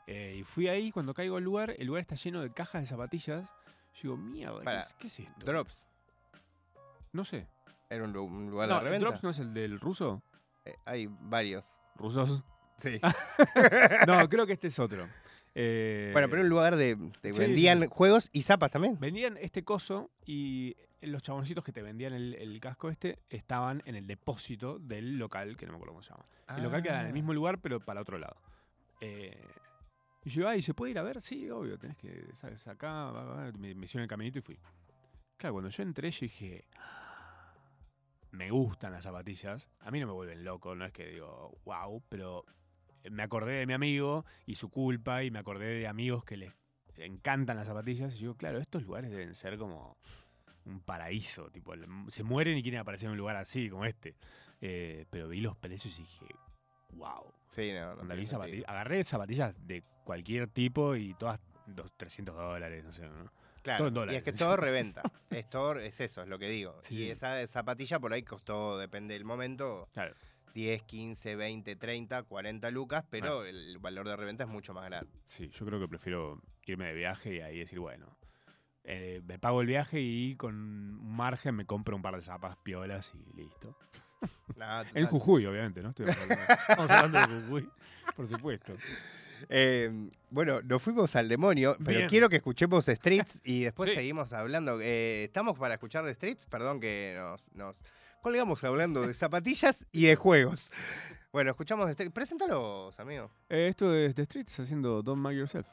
Eh, y fui ahí, cuando caigo al lugar, el lugar está lleno de cajas de zapatillas. Yo digo, mierda, ¿qué es, qué es esto? Drops. No sé. Era un, un lugar No, de ¿el reventa. Drops no es el del ruso? Eh, hay varios. ¿Rusos? Sí. No, creo que este es otro. Eh, bueno, pero era un lugar de. Sí, vendían juegos y zapas también. Vendían este coso y los chaboncitos que te vendían el, el casco este estaban en el depósito del local, que no me acuerdo cómo se llama. El local queda en el Ah. mismo lugar, pero para otro lado. Eh, y yo, ay, ¿se puede ir a ver? Sí, obvio, tenés que, sabes, acá, va, va, me, me hicieron el caminito y fui. Claro, cuando yo entré, yo dije, me gustan las zapatillas. A mí no me vuelven loco, no es que digo, wow, pero me acordé de mi amigo y su culpa y me acordé de amigos que les encantan las zapatillas. Y digo, claro, estos lugares deben ser como un paraíso. Tipo, se mueren y quieren aparecer en un lugar así, como este. Eh, pero vi los precios y dije, wow. Sí, no. no vi agarré zapatillas de cualquier tipo y todas dos, 300 dólares, no sé. ¿no? Claro, Todo y es que todo reventa. es todo, es eso, es lo que digo. Sí. Y esa zapatilla por ahí costó, depende del momento, Claro. 10, 15, 20, 30, 40 lucas, pero el valor de reventa es mucho más grande. Sí, yo creo que prefiero irme de viaje y ahí decir, bueno, eh, me pago el viaje y con un margen me compro un par de zapas piolas y listo. Nada, En total. Jujuy, obviamente, ¿no? Estoy estamos hablando de Jujuy, por supuesto. Eh, bueno, nos fuimos al demonio, pero Bien. quiero que escuchemos Streets y después Sí. seguimos hablando. Eh, ¿Estamos para escuchar de Streets? Perdón que nos, nos colgamos hablando de zapatillas y de juegos. Bueno, escuchamos. Preséntalos, amigo. Eh, esto es The Streets haciendo Don't Mag Yourself.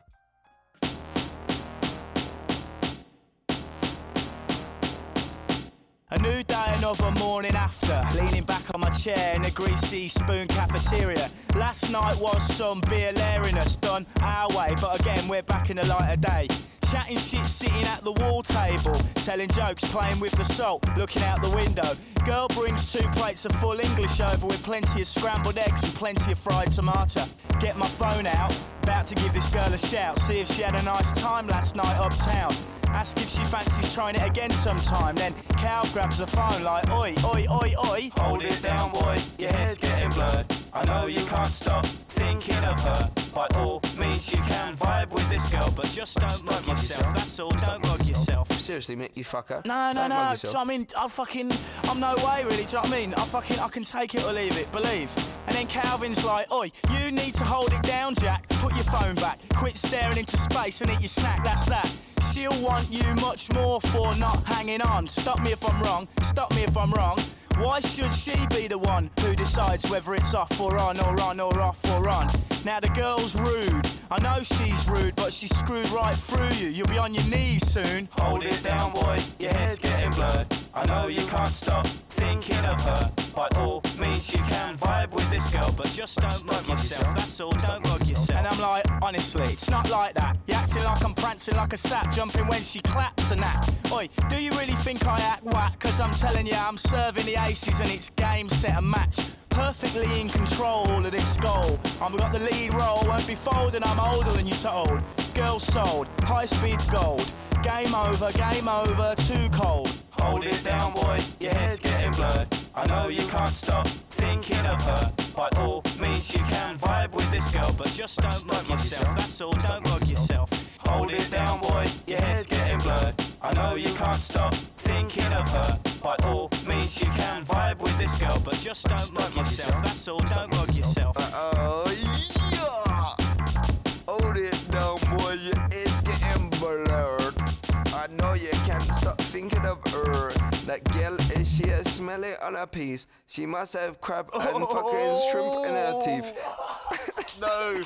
A new day, another morning after. Leaning back on my chair in a greasy spoon cafeteria. Last night was some beer lariness done our way, but again, we're back in the light of day. Chatting shit sitting at the wall table, telling jokes, playing with the salt, looking out the window. Girl brings two plates of full English over with plenty of scrambled eggs and plenty of fried tomato. Get my phone out, about to give this girl a shout, see if she had a nice time last night uptown. Ask if she fancies trying it again sometime. Then Cal grabs the phone like, oi, oi, oi, oi. Hold it down, boy, your head's getting blurred. I know you can't stop thinking of her. By all means, you can vibe with this girl, but just don't mug yourself, that's all, don't mug yourself. seriously, Mick, you fucker. No, no, Don't no. mug do you know what I mean, I fucking, I'm no way really. Do you know what I mean? I fucking, I can take it or leave it. Believe. And then Calvin's like, "Oi, you need to hold it down, Jack. Put your phone back. Quit staring into space and eat your snack. That's that." She'll want you much more for not hanging on. Stop me if I'm wrong. Stop me if I'm wrong. Why should she be the one who decides whether it's off or on or on or off or on? Now the girl's rude. I know she's rude, but she's screwed right through you. You'll be on your knees soon. Hold it down, boy, your head's getting blurred. I know you can't stop thinking of her. By all means, you can vibe with this girl, but just don't Just mug yourself, yourself. that's all, don't mug yourself. And I'm like, honestly, it's not like that. You're acting like I'm prancing like a sap, jumping when she claps and that. Oi, do you really think I act whack? Cause I'm telling you, I'm serving the aces and it's game, set, and match. Perfectly in control of this goal. I've got the lead role, won't be folding, I'm older than you told. Girl sold, high speed's gold. Game over, game over, too cold. Hold it down, boy, your head's getting blurred. I know you can't stop thinking of her. By all means, you can vibe with this girl, but just don't mug yourself, that's all, don't mug yourself. Hold it down, boy, your head's getting blurred. I know you can't stop thinking of her. By all means, you can vibe with this girl, but just don't mug yourself, that's all, don't mug yourself. Oh, yeah! Hold it down, boy, head's getting blurred. I know you can't stop thinking of her. That girl is she a smell it on her piece. She must have crab and fucking shrimp in her teeth. No.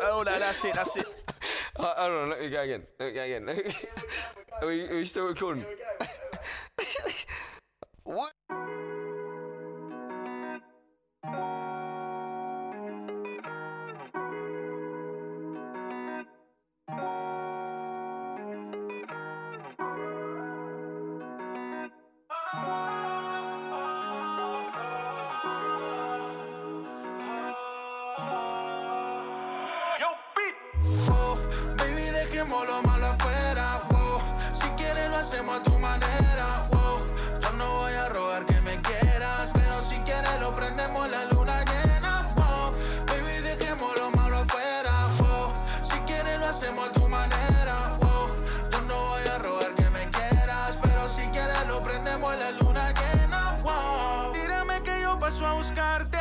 Oh no, that's it, that's it. Uh, hold on, let me go again. Let me go again. are, we, are we still recording? what? Oh, hacemos a tu manera, wow. Yo no voy a rogar que me quieras, pero si quieres lo prendemos la luna llena, wow. Tírame que yo paso a buscarte.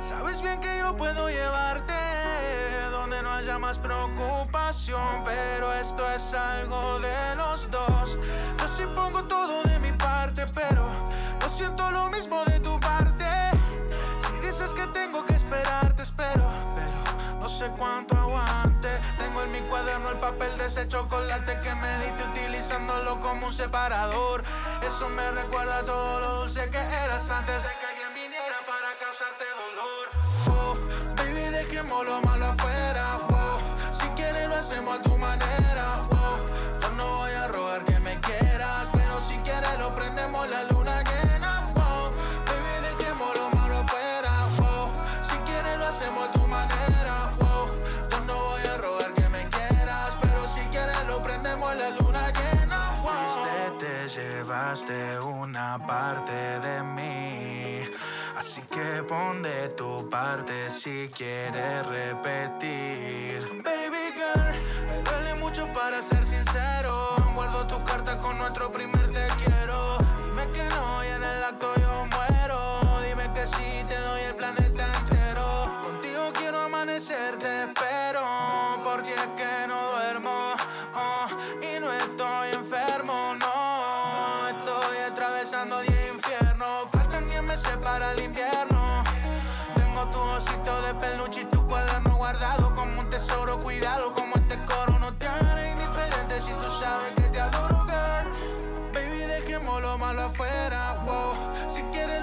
Sabes bien que yo puedo llevarte donde no haya más preocupación, pero esto es algo de los dos. Yo sí pongo todo de mi parte, pero no siento lo mismo de tu parte. Si dices que tengo que esperar, te espero, pero no sé cuánto aguante. Tengo en mi cuaderno el papel de ese chocolate que me diste utilizándolo como un separador. Eso me recuerda todo lo dulce que eras antes de que alguien viniera para causarte dolor. Oh, baby, dejemos lo malo afuera. wow. Si quieres lo hacemos a tu una parte de mí. Así que pon de tu parte si quieres repetir. Baby girl, me duele mucho para ser sincero. Guardo tu carta con nuestro primer te quiero. Dime que no y en el acto yo muero. Dime que sí, te doy el planeta entero. Contigo quiero amanecer, te espero.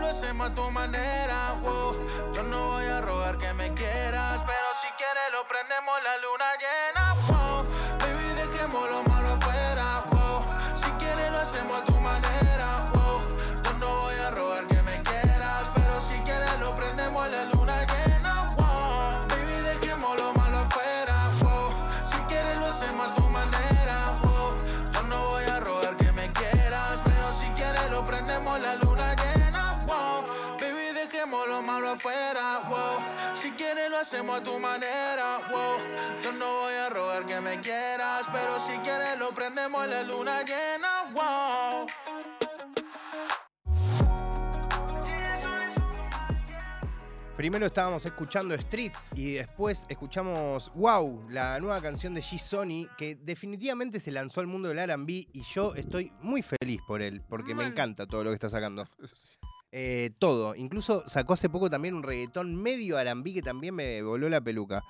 Lo hacemos a tu manera, wow. Yo no voy a rogar que me quieras, pero si quieres lo prendemos la luna llena, wow. Baby, dejemos lo malo afuera, wow. Si quieres lo hacemos a tu manera, wow. Yo no voy a rogar que me quieras, pero si quieres lo prendemos la luna afuera, wow. Si quieres lo hacemos a tu manera, wow. Yo no voy a rogar que me quieras, pero si quieres lo prendemos la luna llena, wow. Primero estábamos escuchando Streets y después escuchamos Wow, la nueva canción de G Sony que definitivamente se lanzó al mundo del RB y yo estoy muy feliz por él porque me Mal. encanta todo lo que está sacando. Eh, todo, incluso sacó hace poco también un reggaetón medio RB que también me voló la peluca.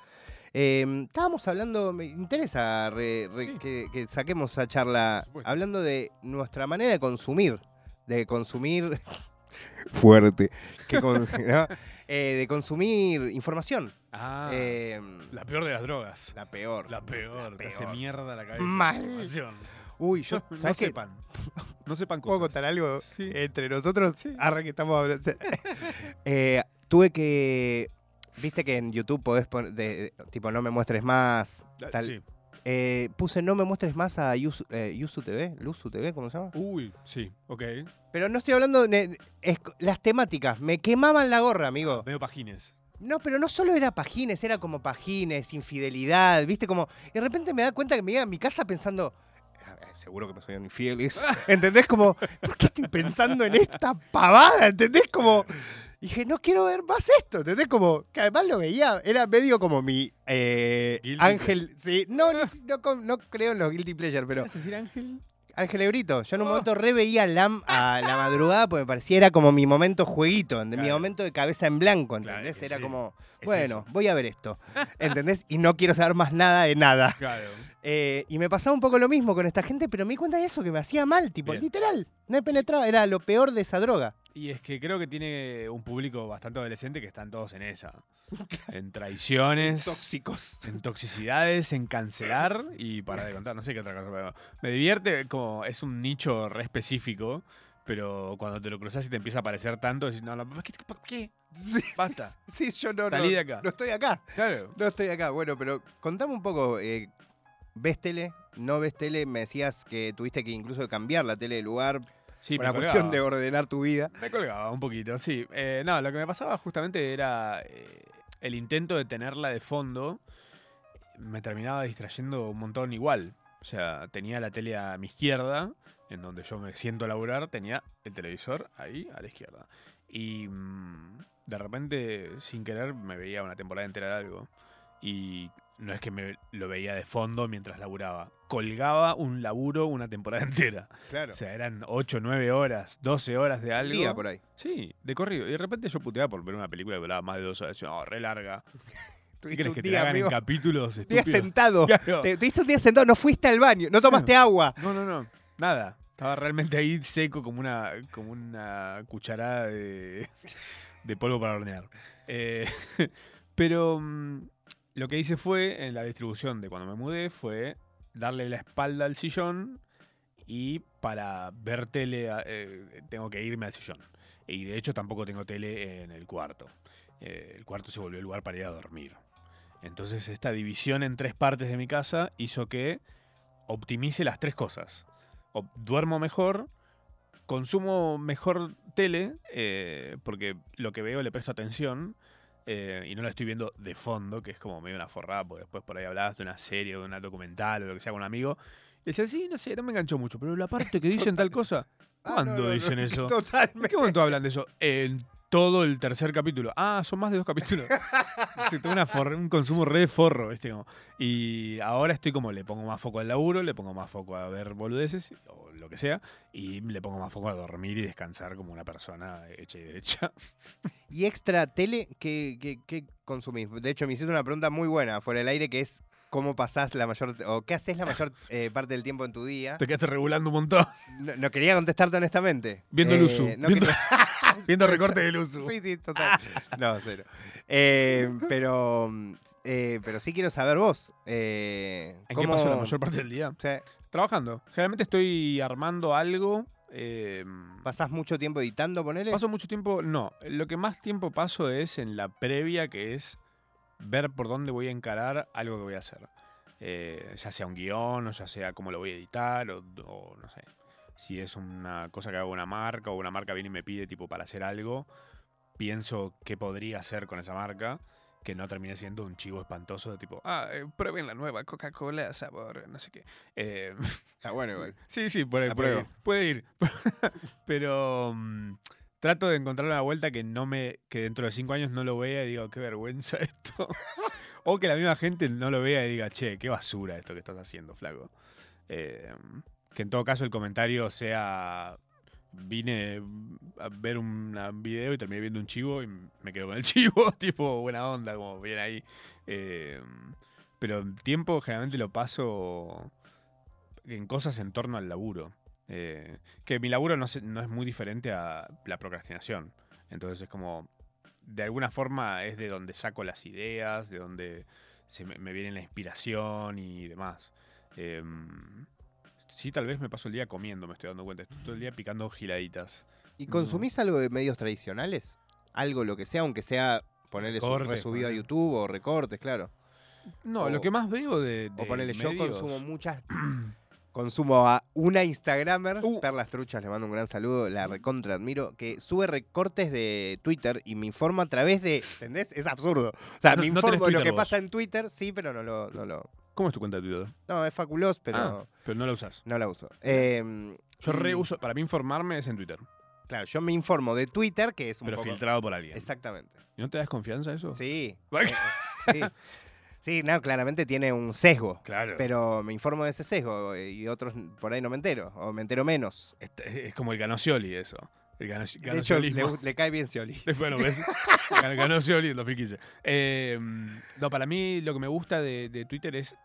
Eh, estábamos hablando, me interesa re- re- Sí. que, que saquemos esa charla hablando de nuestra manera de consumir, de consumir fuerte, que con- ¿no? Eh, de consumir información. Ah, Eh, la peor de las drogas. la peor. La peor, te hace mierda la cabeza. Mal. Uy, yo, no ¿sabes qué? sepan. No sepan ¿Puedo cosas. contar algo Sí. entre nosotros? Sí. Arre que estamos hablando. Eh, tuve que. Viste que en YouTube podés poner. de- tipo, no me muestres más. Ah, tal. Sí. Eh, puse no me muestres más a Yusu, eh, Yusu TV. Luzu TV, ¿cómo se llama? Uy, sí, ok. Pero no estoy hablando de. es- las temáticas. Me quemaban la gorra, amigo. Medio pajines. No, pero no solo era pajines, era como pajines, infidelidad, ¿viste? Como. Y de repente me da cuenta que me iba a mi casa pensando. "Ah, eh, Seguro que me soy infiel. es-". ¿Entendés? Como, ¿por qué estoy pensando en esta pavada? ¿Entendés? Como. Dije, no quiero ver más esto, ¿entendés? Como, que además lo veía, era medio como mi eh, ángel. Sí, no, no, no, no creo en los guilty pleasure, pero ¿Qué vas a decir, Ángel? Ángel Brito. Yo en un momento re veía LAM a la madrugada porque me parecía era como mi momento jueguito, mi momento de cabeza en blanco, ¿entendés? era sí, como, bueno, voy a ver esto, ¿entendés? Y no quiero saber más nada de nada. Claro. Eh, y me pasaba un poco lo mismo con esta gente, pero me di cuenta de eso, que me hacía mal, tipo, Bien. literal. No penetraba, era lo peor de esa droga. Y es que creo que tiene un público bastante adolescente que están todos en esa. En traiciones, Tóxicos. en toxicidades, en cancelar y para de contar, no sé qué otra cosa. pero me divierte como es un nicho re específico, pero cuando te lo cruzas y te empieza a parecer tanto, decís, no, no, ¿para qué? ¿Para qué? Basta. Sí, yo no, Salí no, de acá. no estoy acá. Claro. No estoy acá. Bueno, pero contame un poco, eh, ¿ves tele? ¿No ves tele? Me decías que tuviste que incluso cambiar la tele de lugar Sí, una cuestión de ordenar tu vida. Me colgaba un poquito, sí. Eh, no, lo que me pasaba justamente era eh, el intento de tenerla de fondo. Me terminaba distrayendo un montón igual. O sea, tenía la tele a mi izquierda, en donde yo me siento a laburar, tenía el televisor ahí a la izquierda. Y mm, de repente, sin querer, me veía una temporada entera de algo. Y no es que me lo veía de fondo mientras laburaba. Colgaba un laburo una temporada entera. Claro. O sea, eran 8, 9 horas, 12 horas de algo. día por ahí. Sí, de corrido. Y de repente yo puteaba por ver una película que duraba más de dos horas. Yo, no, re larga. ¿Qué crees que te día, hagan amigo, en capítulos día estúpidos? sentado. Claro. Te, tuviste un día sentado, no fuiste al baño, no tomaste agua. No, no, no. Nada. Estaba realmente ahí seco como una, como una cucharada de, de polvo para hornear. Eh, pero mm, lo que hice fue, en la distribución de cuando me mudé, fue darle la espalda al sillón y para ver tele eh, tengo que irme al sillón. Y de hecho tampoco tengo tele en el cuarto. Eh, el cuarto se volvió el lugar para ir a dormir. Entonces esta división en tres partes de mi casa hizo que optimice las tres cosas. Duermo mejor, consumo mejor tele, eh, porque lo que veo le presto atención eh, y no la estoy viendo de fondo, que es como medio una forrada, porque después por ahí hablabas de una serie o de una documental o lo que sea con un amigo. Y decía, sí, no sé, no me enganchó mucho, pero la parte que dicen tal cosa, Ah, ¿cuándo no, no, no, dicen eso? ¿En Totalmente. qué momento hablan de eso? En todo el tercer capítulo. Ah, son más de dos capítulos. Sí, tengo una un consumo re de forro, ¿viste? Como- y ahora estoy como, le pongo más foco al laburo, le pongo más foco a ver boludeces, o lo que sea, y le pongo más foco a dormir y descansar como una persona hecha y derecha. Y extra tele, ¿qué, qué, qué consumís? De hecho, me hiciste una pregunta muy buena fuera del aire, que es cómo pasás la mayor, o qué haces la mayor eh, parte del tiempo en tu día. Te quedaste regulando un montón. No, no quería contestarte honestamente. Viendo el Eh, uso. no viendo, viendo ser. del uso. Sí, sí, total. No, cero. Eh, pero, pero sí quiero saber vos. ¿En qué cómo- paso la mayor parte del día? sea, Trabajando. Generalmente estoy armando algo. eh, ¿Pasás mucho tiempo editando, ponele? Paso mucho tiempo, no. Lo que más tiempo paso es en la previa, que es ver por dónde voy a encarar algo que voy a hacer. Eh, ya sea un guion, o ya sea cómo lo voy a editar, o, o no sé. Si es una cosa que hago una marca, o una marca viene y me pide tipo para hacer algo, pienso qué podría hacer con esa marca, que no termine siendo un chivo espantoso de tipo, ah, eh, prueben la nueva Coca-Cola sabor, no sé qué. Eh, Está bueno igual. Sí, sí, puede, puede ir. Apruebo. Puede ir. Pero mm, trato de encontrar una vuelta que no me. que dentro de cinco años no lo vea y digo, qué vergüenza esto. o que la misma gente no lo vea y diga, che, qué basura esto que estás haciendo, flaco. Eh, que en todo caso el comentario sea. Vine a ver un video y terminé viendo un chivo y me quedo con el chivo, tipo buena onda, como bien ahí. Eh, pero tiempo generalmente lo paso en cosas en torno al laburo. Eh, que mi laburo no, se- no es muy diferente a la procrastinación. Entonces es como, de alguna forma es de donde saco las ideas, de donde se me, me viene la inspiración y demás. Eh, sí, tal vez me paso el día comiendo, me estoy dando cuenta. Estoy todo el día picando giladitas. ¿Y consumís algo de medios tradicionales? Algo, lo que sea, aunque sea ponerle resubido a. YouTube o recortes, claro. No, O- lo que más veo de... O de ponerle, yo consumo muchas. Consumo a una Instagramer, Uh. Perlas Truchas, le mando un gran saludo, la recontra admiro, que sube recortes de Twitter y me informa a través de. ¿Entendés? Es absurdo. O sea, No- me no informo de lo que vos. pasa en Twitter, sí, pero no lo. No, lo, ¿Cómo es tu cuenta de Twitter? no es faculoso, pero Ah, pero no la usas. no la uso. Eh, Yo reuso, para mí informarme es en Twitter, Claro, yo me informo de Twitter, que es un pero poco. filtrado por alguien. Exactamente. ¿Y no te das confianza eso? Sí. Eh, eh, sí. Sí, no, claramente tiene un sesgo. Claro. Pero me informo de ese sesgo eh, y otros por ahí no me entero, o me entero menos. Este- es como el Ganocioli eso. El gano- De hecho, le, cae bien Scioli. Bueno, ¿ves? Gan- Ganó Scioli en 2015. Eh, no, para mí lo que me gusta de, de Twitter es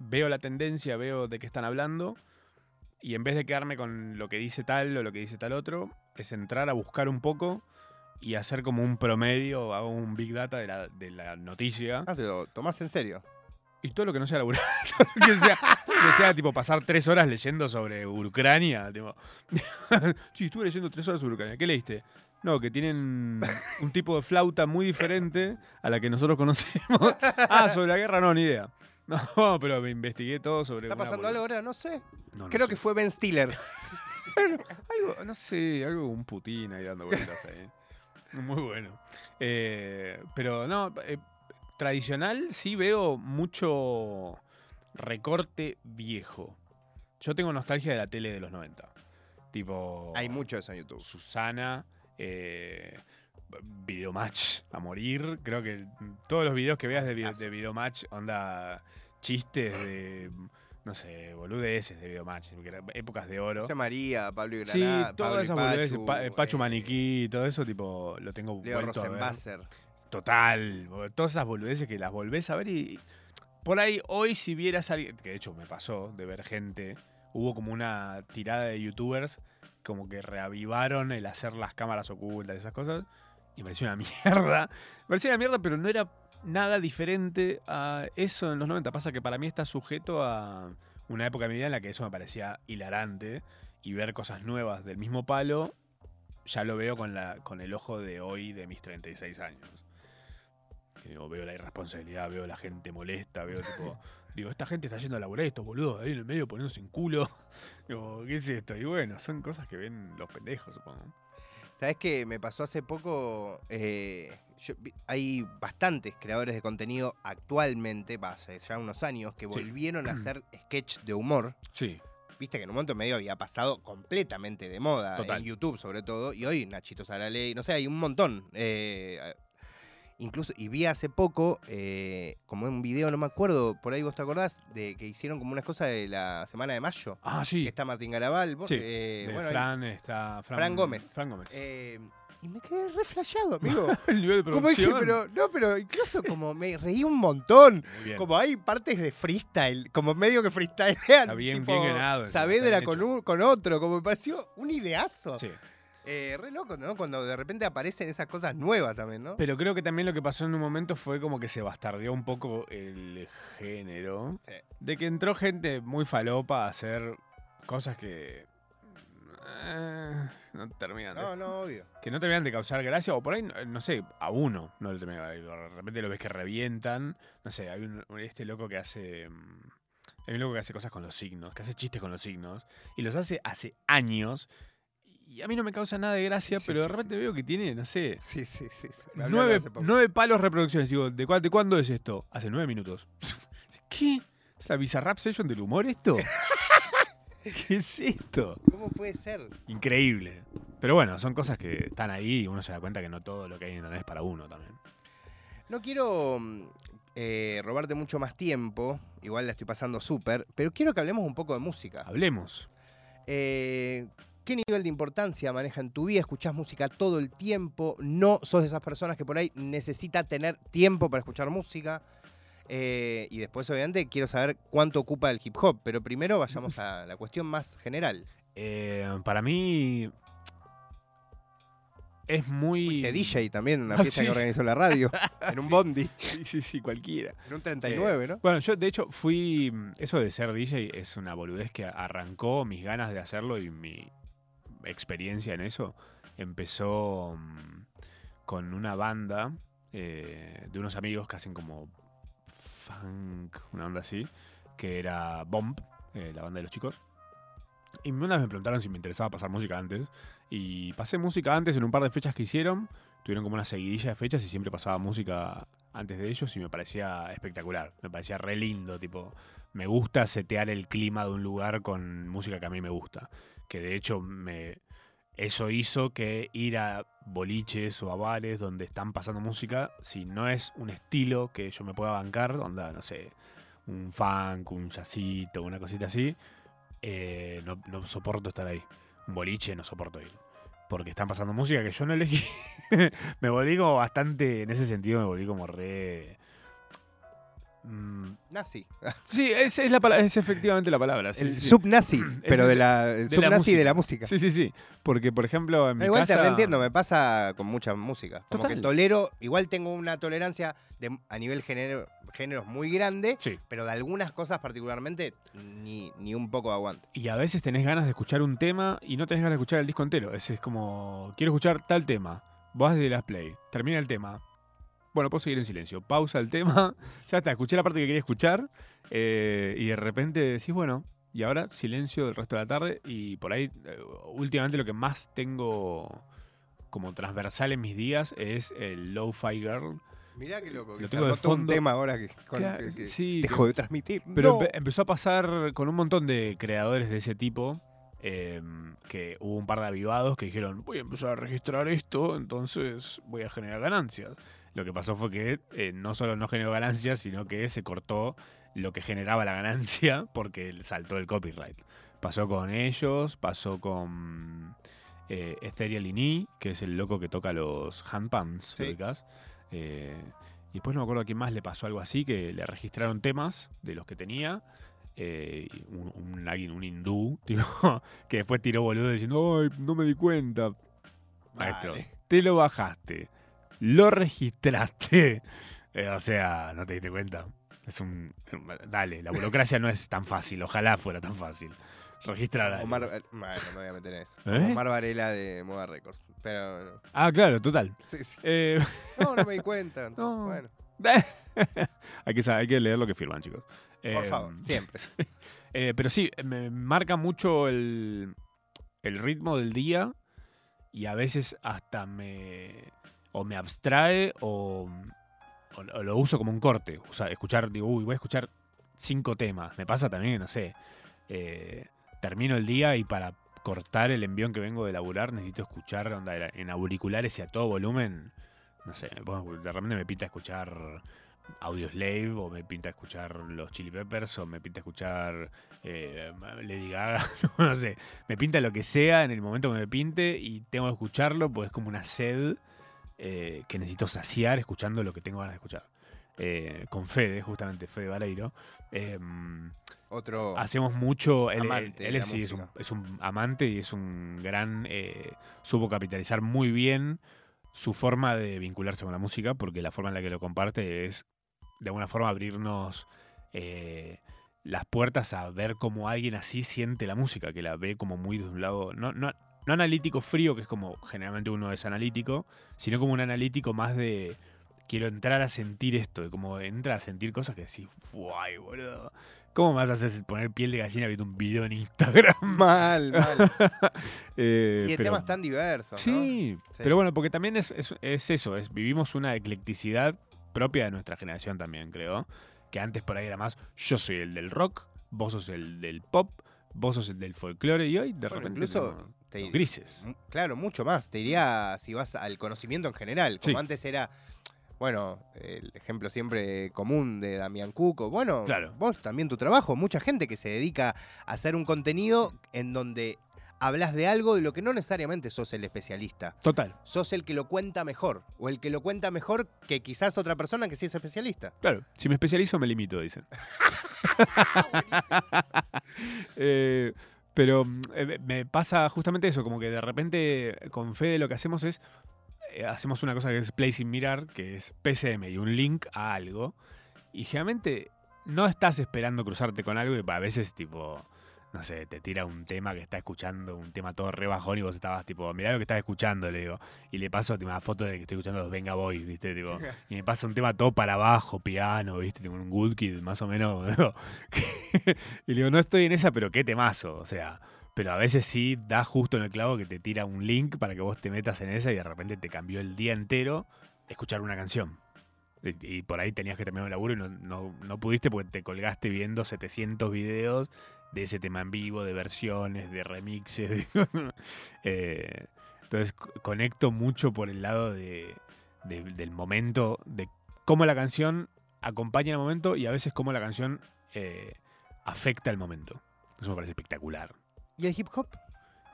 veo la tendencia, veo de qué están hablando y en vez de quedarme con lo que dice tal o lo que dice tal otro, es entrar a buscar un poco y hacer como un promedio, hago un big data de la, de la noticia Ah, te lo tomás en serio. y todo lo que no sea laburar, que sea, que sea tipo pasar tres horas leyendo sobre Ucrania. Tipo, sí, estuve leyendo tres horas sobre Ucrania. ¿Qué leíste? No, que tienen un tipo de flauta muy diferente a la que nosotros conocemos. Ah, sobre la guerra no, ni idea. No, pero me investigué todo sobre. ¿Está pasando algo ahora? No sé. No, no Creo sé. que fue Ben Stiller. Algo, no sé, algo un Putin ahí dando vueltas ahí. Muy bueno. Eh, pero no, eh, tradicional sí veo mucho recorte viejo. Yo tengo nostalgia de la tele de los 90. Tipo. Hay mucho de eso en YouTube. Susana, eh, Videomatch a morir. Creo que todos los videos que veas de, video- de Videomatch, onda chistes de, no sé, boludeces de Videomatch, que eran épocas de oro. José María, Pablo y Sí, Granada, Pablo todas esas boludeces, Pachu, Pa- eh, Pachu eh, Maniquí, todo eso, tipo, lo tengo Leo vuelto a ver. Rosenbasser. Total, todas esas boludeces que las volvés a ver y por ahí hoy si vieras a alguien, que de hecho me pasó de ver gente, hubo como una tirada de youtubers como que reavivaron el hacer las cámaras ocultas y esas cosas y me pareció una mierda. Me pareció una mierda, pero no era nada diferente a eso en los 90. Pasa que para mí está sujeto a una época de mi en la que eso me parecía hilarante y ver cosas nuevas del mismo palo ya lo veo con, la, con el ojo de hoy de mis 36 años. Digo, veo la irresponsabilidad, veo la gente molesta, veo tipo. Digo, esta gente está yendo a laburar estos boludos ahí en el medio poniéndose en culo. Digo, ¿qué es esto? Y bueno, son cosas que ven los pendejos, supongo. ¿Sabes qué? Me pasó hace poco. eh, yo hay bastantes creadores de contenido actualmente, hace ya unos años, que Sí. volvieron a hacer sketch de humor. Sí, Viste que en un momento medio había pasado completamente de moda, Total. en YouTube sobre todo, y hoy Nachito Saraley, no sé, hay un montón. eh, incluso, y vi hace poco, eh, como un video, no me acuerdo, por ahí vos te acordás, de que hicieron como una cosa de la semana de mayo. Ah, Que sí. está Martín Garabal, vos, Sí, eh, de bueno, ahí- Fran está. Fran, Fran Gómez. Fran Gómez. eh, y me quedé re flasheado, amigo. el nivel de Como dije, producción. pero, no, pero incluso como me reí un montón. Como hay partes de freestyle, como medio que freestylean. Está bien, tipo, bien ganado Saavedra con, un- con otro, como me pareció un ideazo. Sí. Eh, re loco, ¿no? Cuando de repente aparecen esas cosas nuevas también, ¿no? Pero creo que también lo que pasó en un momento fue como que se bastardeó un poco el género. Sí. De que entró gente muy falopa a hacer cosas que. eh, no terminan de, No, no, obvio. que no terminan de causar gracia. O por ahí, no- no sé, a uno no le termina de De repente lo ves que revientan. No sé, hay un, este loco que hace. mm, Hay un loco que hace cosas con los signos, que hace chistes con los signos. Y los hace hace años. Y a mí no me causa nada de gracia, Sí, pero de sí, repente veo que tiene, no sé, Sí, sí, sí. Nueve, nueve palos reproducciones. Digo, ¿de, cuál- de cuándo es esto? Hace nueve minutos. ¿Qué? ¿Es la Bizarrap Session del humor esto? ¿Qué es esto? ¿Cómo puede ser? Increíble. Pero bueno, son cosas que están ahí y uno se da cuenta que no todo lo que hay en internet es para uno también. No quiero mm, eh, robarte mucho más tiempo, igual la estoy pasando súper, pero quiero que hablemos un poco de música. Hablemos. Eh, ¿Qué nivel de importancia maneja en tu vida? ¿Escuchás música todo el tiempo? ¿No sos de esas personas que por ahí necesita tener tiempo para escuchar música? Eh, y después, obviamente, quiero saber cuánto ocupa el hip hop, pero primero vayamos a la cuestión más general. Eh, para mí es muy... Fuiste DJ también una Ah, fiesta sí. que organizó la radio, en un Sí. bondi, Sí, sí, sí, cualquiera. en un 39, ¿no? Bueno, yo de hecho fui. Eso de ser DJ es una boludez que arrancó mis ganas de hacerlo y mi experiencia en eso. Empezó mm, con una banda eh, de unos amigos que hacen como funk, una onda así, que era Bomb, eh, la banda de los chicos. Y una vez me preguntaron si me interesaba pasar música antes. Y pasé música antes en un par de fechas que hicieron. Tuvieron como una seguidilla de fechas y siempre pasaba música antes de ellos y me parecía espectacular. Me parecía re lindo, tipo, me gusta setear el clima de un lugar con música que a mí me gusta. Que de hecho me eso hizo que ir a boliches o a bares donde están pasando música, si no es un estilo que yo me pueda bancar, onda, no sé, un funk, un jazzito, una cosita así, eh, no, no soporto estar ahí. Un boliche no soporto ir. Porque están pasando música que yo no elegí. me volví como bastante, en ese sentido me volví como re... mm, Nazi. Sí, es, es la es efectivamente la palabra. sí, El sí, sí. subnazi, pero de la, el de la subnazi de música. la música. Sí, sí, sí. Porque, por ejemplo, en mi igual casa... te reentiendo, me pasa con mucha música. Como Total. que tolero, igual tengo una tolerancia de, a nivel género, géneros muy grande, Sí. pero de algunas cosas particularmente ni, ni un poco aguante. Y a veces tenés ganas de escuchar un tema y no tenés ganas de escuchar el disco entero. Es, es como, quiero escuchar tal tema. Vas de las play, termina el tema. Bueno, puedo seguir en silencio. Pausa el tema. Ya está, escuché la parte que quería escuchar. eh, y de repente decís, bueno, y ahora silencio el resto de la tarde. Y por ahí, eh, últimamente lo que más tengo como transversal en mis días es el Lo-Fi Girl. Mirá qué loco, que Lo tengo de todo un fondo. tema ahora que, con- Claro, que- que sí, que- dejo de transmitir. Pero No. empe- empezó a pasar con un montón de creadores de ese tipo. eh, que hubo un par de avivados que dijeron, voy a empezar a registrar esto, entonces voy a generar ganancias. Lo que pasó fue que eh, no solo no generó ganancias, sino que se cortó lo que generaba la ganancia porque saltó el copyright. Pasó con ellos, pasó con eh, Ethereal Ini, que es el loco que toca los handpans, Sí. Eh, y después no me acuerdo a quién más le pasó algo así, que le registraron temas de los que tenía. eh, un, un, alguien, un hindú, tipo, que después tiró boludo diciendo, ay, no me di cuenta. Maestro, Vale. te lo bajaste, lo registraste. Eh, o sea, no te diste cuenta. Es un. Dale, la burocracia no es tan fácil. Ojalá fuera tan fácil. Registrar. Omar, eh, bueno, no me voy a meter en eso. ¿Eh? Omar Varela de Moda Records. Pero Ah, claro, total. sí, sí. Eh, no, no me di cuenta. No. Bueno, hay, que, sa- hay que leer lo que firman, chicos. por favor, siempre. Pero sí, me marca mucho el, el ritmo del día y a veces hasta me o me abstrae o, lo uso como un corte. O sea, escuchar, digo, uy, voy a escuchar cinco temas. Me pasa también, no sé, eh, termino el día y para cortar el envión que vengo de laburar necesito escuchar en auriculares y a todo volumen. No sé, de repente me pinta escuchar Audioslave o me pinta escuchar los Chili Peppers o me pinta escuchar eh, Lady Gaga, no sé, me pinta lo que sea en el momento que me pinte y tengo que escucharlo porque es como una sed eh, que necesito saciar escuchando lo que tengo ganas de escuchar. Eh, con Fede, justamente Fede Vareiro. eh, Otro. hacemos mucho. Él, es, sí, es, un, música. es un amante y es un gran. eh, supo capitalizar muy bien su forma de vincularse con la música, porque la forma en la que lo comparte es de alguna forma abrirnos las puertas a ver cómo alguien así siente la música, que la ve como muy de un lado. No, no, no analítico frío, que es como generalmente uno es analítico, sino como un analítico más de. Quiero entrar a sentir esto, de como entra a sentir cosas que decís, ¡guay, boludo! ¿Cómo vas a hacer poner piel de gallina viendo un video en Instagram? Mal, mal. Eh, Y de pero- temas tan diversos, ¿no? Sí, Sí. pero bueno, porque también es, es- es eso, es, vivimos una eclecticidad propia de nuestra generación también, creo. Que antes por ahí era más, yo soy el del rock, vos sos el del pop, vos sos el del folclore y hoy de Bueno, repente incluso te- los grises. Mu- Claro, mucho más. Te diría si vas al conocimiento en general. Como Sí. antes era, bueno, el ejemplo siempre común de Damián Cuco. Bueno, Claro. vos también tu trabajo. Mucha gente que se dedica a hacer un contenido en donde hablas de algo de lo que no necesariamente sos el especialista. Total, Sos el que lo cuenta mejor. O el que lo cuenta mejor que quizás otra persona que sí es especialista. claro. Si me especializo, me limito, dicen. Eh, pero mm, eh, me pasa justamente eso, como que de repente con Fede lo que hacemos es, eh, hacemos una cosa que es Play sin mirar, que es PCM y un link a algo. Y generalmente no estás esperando cruzarte con algo y a veces tipo, no sé, te tira un tema que está escuchando, un tema todo re bajón y vos estabas tipo, mirá lo que estás escuchando, le digo. Y le paso tipo, una foto de que estoy escuchando los Venga Boys, ¿viste? Tipo, y me pasa un tema todo para abajo, piano, ¿viste? Tipo un Good Kid, más o menos. ¿no? y le digo, no estoy en esa, pero qué temazo, o sea. Pero a veces sí da justo en el clavo que te tira un link para que vos te metas en esa y de repente te cambió el día entero escuchar una canción. Y, y por ahí tenías que terminar el laburo y no, no, no pudiste porque te colgaste viendo 700 videos de ese tema en vivo, de versiones, de remixes. de- Eh, entonces co- conecto mucho por el lado de, de- del momento, de cómo la canción acompaña el momento y a veces cómo la canción eh, afecta el momento. Eso me parece espectacular. ¿Y el hip hop?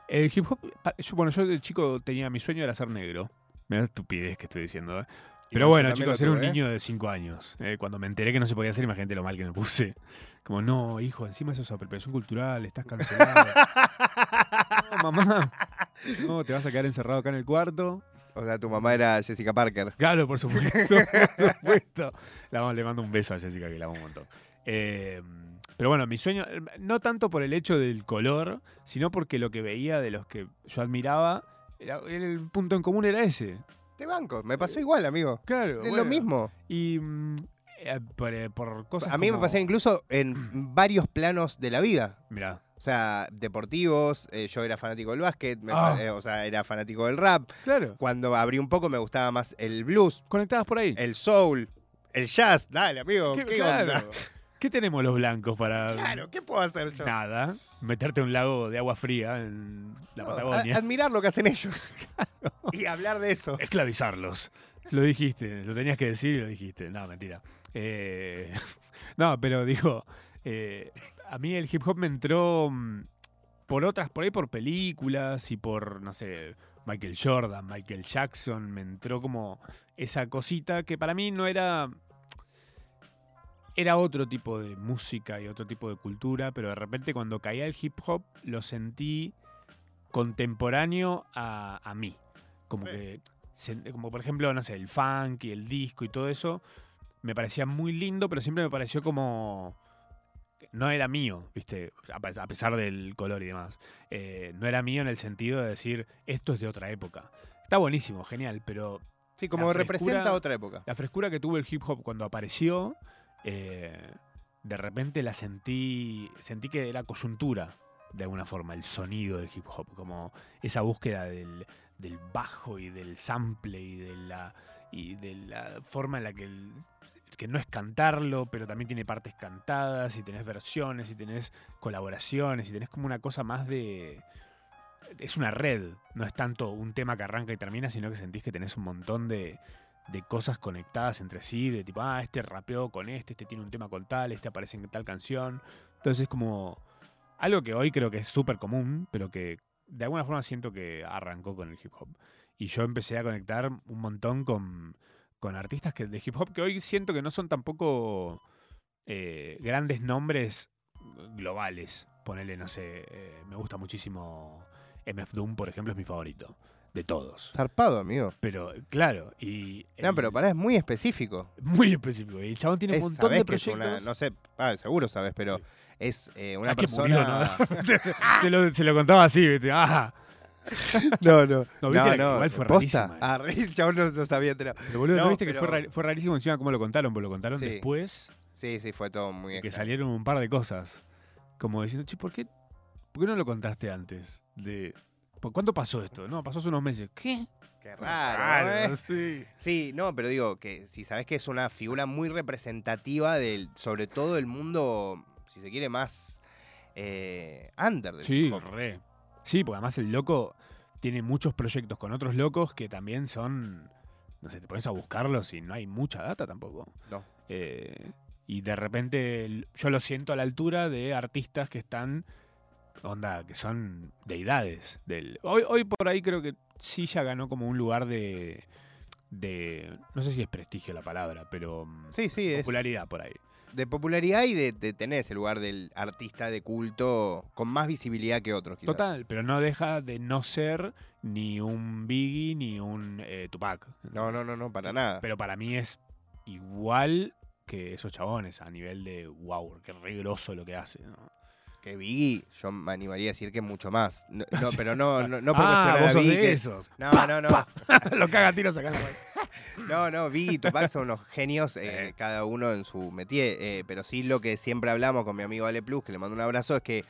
El hip hop, yo, bueno, yo de chico tenía mi sueño era ser negro. Mira la estupidez que estoy diciendo. ¿eh? Pero bueno, chicos, era un ¿eh? niño de 5 años. Eh, cuando me enteré que no se podía hacer, imagínate lo mal que me puse. Como, no, hijo, encima eso es apropiación cultural, estás cancelado. no, mamá. No, te vas a quedar encerrado acá en el cuarto. O sea, tu mamá era Jessica Parker. Claro, por supuesto, por supuesto. La le mando un beso a Jessica, que la amo un montón. Eh, pero bueno, mi sueño, eh, no tanto por el hecho del color, sino porque lo que veía de los que yo admiraba, era- el punto en común era ese. Te banco, me pasó igual, amigo. Claro. Es lo mismo. Y mm, eh, por, eh, por cosas A mí me pasaba incluso en varios planos de la vida. Mirá, O sea, deportivos, eh, yo era fanático del básquet, me Ah. eh, o sea, era fanático del rap. claro. Cuando abrí un poco me gustaba más el blues, Conectadas por ahí. el soul, el jazz. Dale, amigo, ¿qué, claro. onda? ¿Qué tenemos los blancos para Claro, ¿qué puedo hacer yo? nada? Meterte a un lago de agua fría en la No, Patagonia. admirar lo que hacen ellos. y hablar de eso. esclavizarlos. Lo dijiste, lo tenías que decir y lo dijiste. No, mentira. Eh, no, pero digo, eh, a mí el hip hop me entró mm, por otras, por ahí por películas y por, no sé, Michael Jordan, Michael Jackson, me entró como esa cosita que para mí no era... Era otro tipo de música y otro tipo de cultura, pero de repente cuando caía el hip hop lo sentí contemporáneo a, a mí. Como que como por ejemplo, no sé, el funk y el disco y todo eso, me parecía muy lindo, pero siempre me pareció como... No era mío, ¿viste? A pe- a pesar del color y demás. Eh, no era mío en el sentido de decir, esto es de otra época. Está buenísimo, genial, pero Sí, como representa otra época. la frescura que tuvo el hip hop cuando apareció, eh, de repente la sentí, sentí que era coyuntura, de alguna forma, el sonido del hip hop, como esa búsqueda del, del bajo y del sample y de la, y de la forma en la que, que no es cantarlo, pero también tiene partes cantadas, y tenés versiones, y tenés colaboraciones, y tenés como una cosa más de... Es una red, no es tanto un tema que arranca y termina, sino que sentís que tenés un montón de, de cosas conectadas entre sí, de tipo, ah, este rapeó con este, este tiene un tema con tal, este aparece en tal canción. Entonces es como algo que hoy creo que es súper común, pero que de alguna forma siento que arrancó con el hip hop. Y yo empecé a conectar un montón con, con artistas que, de hip hop que hoy siento que no son tampoco eh, grandes nombres globales. Ponele, no sé, eh, me gusta muchísimo MF Doom, por ejemplo, es mi favorito. De todos. Zarpado, amigo. Pero, claro, y. No, el- pero pará, es muy específico. Muy específico. Y el chabón tiene un Es- montón sabés de que proyectos. una- no sé, ah, seguro sabes, pero Sí. es eh, una Ah, que persona. murió, ¿no? se, se lo, se lo contaba así, ¿viste? Ah, no, no. No, viste igual fue rarísima Ah, el chabón no, no sabía enterar. pero boludo, ¿no No, viste que fue, fue rarísimo encima cómo lo contaron? Porque lo contaron Sí. después Sí, sí, fue todo muy que extraño. salieron un par de cosas. Como diciendo, che, ¿por qué, ¿por qué no lo contaste antes? De, ¿por ¿Cuánto pasó esto? No, pasó hace unos meses. ¿Qué? Qué raro, ¿eh? sí. Sí, no, pero digo que si sabes que es una figura muy representativa del, sobre todo el mundo, si se quiere, más eh, under del Sí, re. Sí, porque además el loco tiene muchos proyectos con otros locos que también son. No sé, te pones a buscarlos y no hay mucha data tampoco. No. Eh, y de repente yo lo siento a la altura de artistas que están. Onda, que son deidades. Del, hoy, hoy por ahí creo que sí ya ganó como un lugar de. de no sé si es prestigio la palabra, pero. mm, Sí, sí, es popularidad por ahí. de popularidad y de, de tener ese lugar del artista de culto con más visibilidad que otros, quizás. Total, pero no deja de no ser ni un Biggie ni un eh, Tupac. No, no, no, no, para nada. Pero para mí es igual que esos chabones a nivel de wow, qué re grosso lo que hace. ¿no? Que Biggie, yo me animaría a decir que mucho más. No, no, pero no, no, no por ah, a vos sos Biggie, de que- esos. No, no, no. lo caga a tiros acá. No, no, Biggie y Tupac son unos genios, eh, Eh. cada uno en su métier. eh, pero sí lo que siempre hablamos con mi amigo Ale Plus, que le mando un abrazo, es que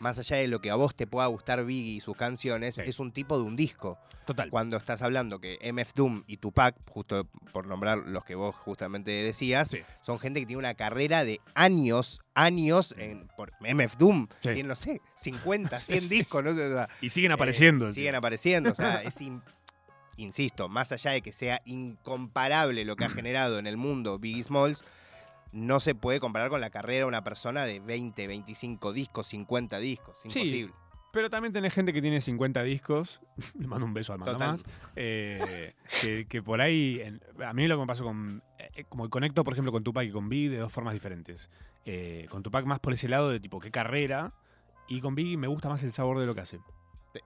más allá de lo que a vos te pueda gustar Biggie y sus canciones, Sí. es un tipo de un disco. Total. Cuando estás hablando que MF Doom y Tupac, justo por nombrar los que vos justamente decías, Sí. son gente que tiene una carrera de años, años, en, por MF Doom, Sí. tiene, no sé, 50, 100 Sí, sí, discos, no sé, o sea, Y siguen eh, apareciendo. siguen apareciendo, o sea, es in- insisto, más allá de que sea incomparable lo que ha generado en el mundo Biggie Smalls, no se puede comparar con la carrera de una persona de 20, 25 discos, 50 discos, Sí, imposible. Pero también tenés gente que tiene 50 discos. Le mando un beso al más. eh, que, que por ahí. en- a mí lo que me pasó con. eh, como conecto, por ejemplo, con Tupac y con Biggie de dos formas diferentes. Eh, con Tupac más por ese lado de tipo, qué carrera. Y con Biggie me gusta más el sabor de lo que hace.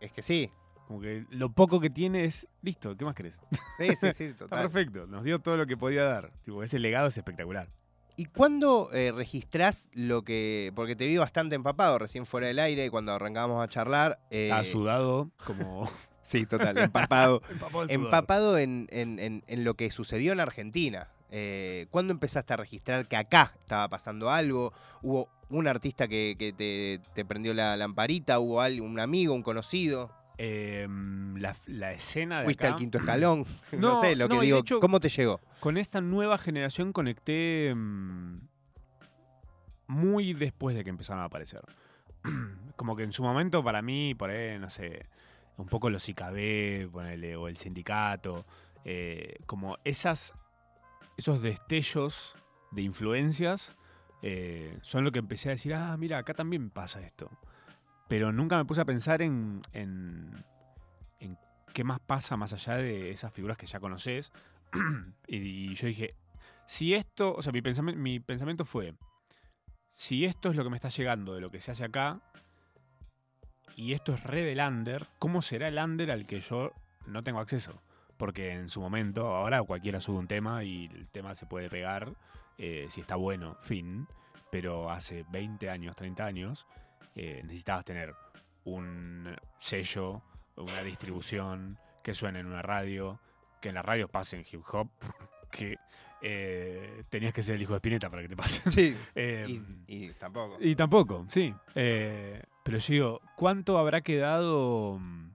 Es que sí, Como que lo poco que tiene es. Listo, ¿qué más querés? sí, sí, sí, Está total. perfecto. Nos dio todo lo que podía dar. Tipo, ese legado es espectacular. ¿Y cuándo eh, registrás lo que.? Porque te vi bastante empapado recién fuera del aire y cuando arrancábamos a charlar. eh, Está sudado, como. sí, total, empapado. empapado empapado en, en- en- en lo que sucedió en Argentina. Eh, ¿Cuándo empezaste a registrar que acá estaba pasando algo? ¿Hubo un artista que, que te, te prendió la lamparita? ¿Hubo un amigo, un conocido? Eh, la, la escena de ¿Fuiste acá- al quinto escalón? No, No, sé, lo no, que digo. hecho- ¿Cómo te llegó? con esta nueva generación conecté mm, muy después de que empezaron a aparecer. Como que en su momento para mí, por ahí, no sé, un poco los IKB, ponele, o el sindicato, eh, como esas, esos destellos de influencias eh, son lo que empecé a decir, ah, mira, acá también pasa esto. Pero nunca me puse a pensar en, en, en qué más pasa más allá de esas figuras que ya conoces. y, yo dije, si esto, o sea, mi, mi pensamiento fue, si esto es lo que me está llegando de lo que se hace acá, y esto es re del under, ¿cómo será el under al que yo no tengo acceso? Porque en su momento, ahora cualquiera sube un tema y el tema se puede pegar, eh, si está bueno, fin. Pero hace 20 años, 30 años, eh, necesitabas tener un sello, una distribución, que suene en una radio, que en la radio pasen hip hop, que eh, tenías que ser el hijo de Spinetta para que te pasen. Sí. Eh, Y, y tampoco. y tampoco, sí. Eh, pero yo digo, ¿cuánto habrá quedado mm,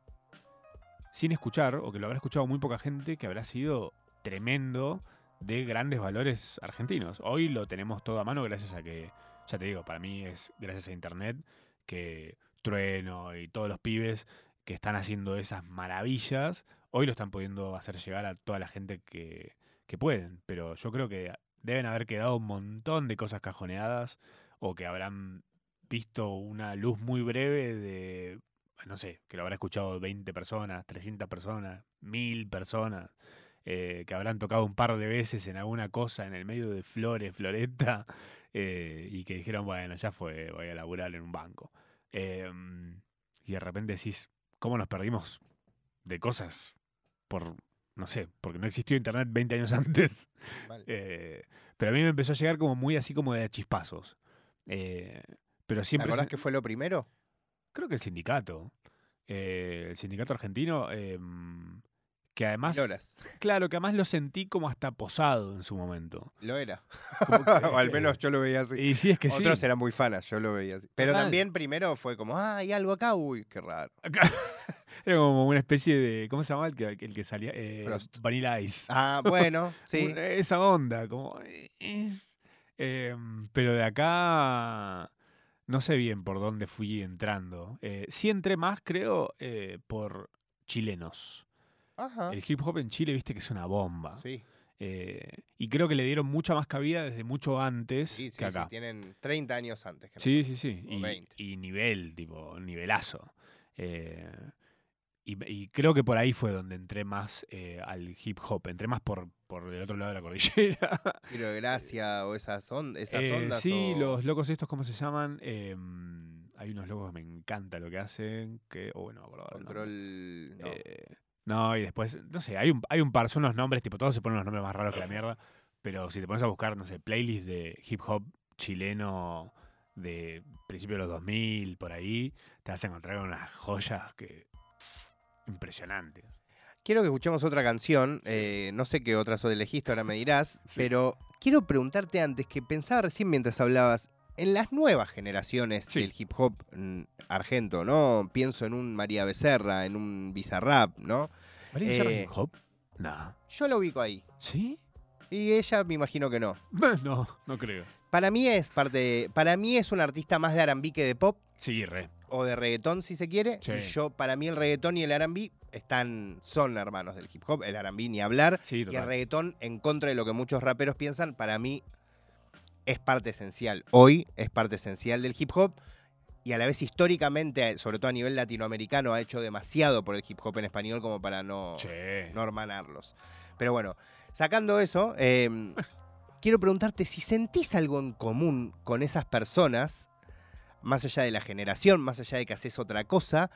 sin escuchar, o que lo habrá escuchado muy poca gente, que habrá sido tremendo de grandes valores argentinos? Hoy lo tenemos todo a mano gracias a que, ya te digo, para mí es gracias a Internet que Trueno y todos los pibes que están haciendo esas maravillas, hoy lo están pudiendo hacer llegar a toda la gente que, que pueden. Pero yo creo que deben haber quedado un montón de cosas cajoneadas o que habrán visto una luz muy breve de, no sé, que lo habrá escuchado 20 personas, 300 personas, 1000 personas, eh, que habrán tocado un par de veces en alguna cosa en el medio de flores, floreta, eh, y que dijeron, bueno, ya fue, voy a laburar en un banco. Eh, y de repente decís, ¿cómo nos perdimos de cosas por, no sé, porque no existió Internet 20 años antes? Eh, pero a mí me empezó a llegar como muy así como de chispazos. Eh, pero ¿Te siempre... acordás se- que fue lo primero? Creo que el sindicato. el sindicato argentino. Que además. Claro, que además lo sentí como hasta posado en su momento. Lo era. Que- o al menos yo lo veía así. Y sí, es que Otros sí. eran muy fanas, yo lo veía así. Pero Total. también primero fue como, ah, hay algo acá, uy, qué raro. Era como una especie de. ¿Cómo se llama el que, el que salía? Eh, Frost. Vanilla Ice. Ah, bueno, sí. Esa onda, como. eh, eh. Em, pero de acá. No sé bien por dónde fui entrando. Sí entré más, creo, por chilenos. Ajá. El hip hop en Chile, viste que es una bomba. Sí, Eh, y creo que le dieron mucha más cabida desde mucho antes sí, sí, que sí, acá. tienen 30 años antes que Sí, sí, sí. o Y, 20. y nivel, tipo, nivelazo. Eh, y, y creo que por ahí fue donde entré más eh, al hip hop. Entré más por, por el otro lado de la cordillera. De gracia o esas, on- esas ondas. sí, o- los locos estos, ¿cómo se llaman? Eh, hay unos locos que me encanta lo que hacen. Que, oh, bueno, me acuerdo nombre. Control. No. No, y después, no sé, hay un, hay un par, son unos nombres, tipo, todos se ponen unos nombres más raros que la mierda. Pero si te pones a buscar, no sé, playlist de hip hop chileno de principios de los 2000, por ahí, te vas a encontrar unas joyas que. impresionantes. Quiero que escuchemos otra canción. eh, no sé qué otras elegiste, ahora me dirás. Sí. Pero quiero preguntarte antes, que pensaba recién mientras hablabas. En las nuevas generaciones Sí. del hip hop mm, argento, ¿no? Pienso en un María Becerra, en un Bizarrap, ¿no? ¿María Eh, Becerra hip hop? Nah. Yo lo ubico ahí. ¿Sí? Y ella me imagino que no. No, no creo. Para mí es parte. Para mí es un artista más de R&B que de pop Sí, re. o de reggaetón, si se quiere. Sí. Y yo, para mí, el reggaetón y el R&B están, son hermanos del hip hop. El R&B ni hablar. Sí, Y el reggaetón, en contra de lo que muchos raperos piensan, para mí es parte esencial. Hoy es parte esencial del hip hop. Y a la vez históricamente, sobre todo a nivel latinoamericano, ha hecho demasiado por el hip hop en español como para no, Sí. no hermanarlos. Pero bueno, sacando eso, eh, quiero preguntarte si sentís algo en común con esas personas, más allá de la generación, más allá de que haces otra cosa,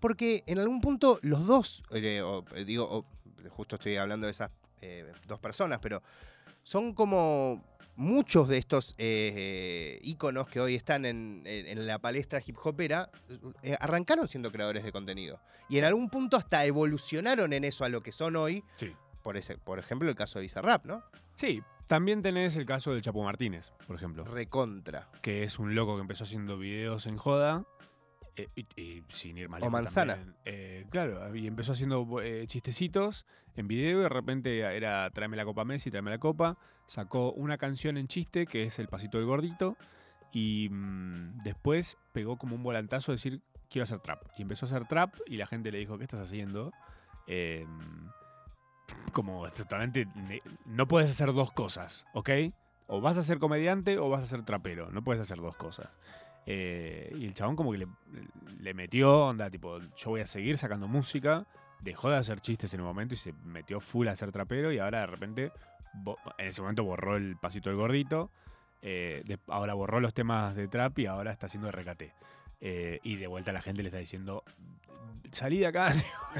porque en algún punto los dos, eh, o, digo, o, justo estoy hablando de esas eh, dos personas, pero son como muchos de estos eh, íconos que hoy están en, en- en la palestra hip hopera, eh, arrancaron siendo creadores de contenido. Y en algún punto hasta evolucionaron en eso a lo que son hoy. Sí. Por, ese, por ejemplo, el caso de Bizarrap, ¿no? Sí, también tenés el caso del Chapo Martínez, por ejemplo. Recontra. que es un loco que empezó haciendo videos en joda. eh, y, y sin ir más O lejos Manzana. también, eh, claro, y empezó haciendo eh, chistecitos en video y de repente era tráeme la copa Messi, tráeme la copa. Sacó una canción en chiste que es El Pasito del Gordito y mm, después pegó como un volantazo decir quiero hacer trap. Y empezó a hacer trap y la gente le dijo ¿qué estás haciendo? Eh, como ne- no puedes hacer dos cosas, ¿ok? O vas a ser comediante o vas a ser trapero. No puedes hacer dos cosas. Eh, y el chabón como que le, le metió, onda, tipo, yo voy a seguir sacando música. Dejó de hacer chistes en un momento y se metió full a ser trapero y ahora de repente, en ese momento borró el pasito del gordito. eh, de- ahora borró los temas de trap y ahora está haciendo RKT. Eh, y de vuelta la gente le está diciendo, salí de acá.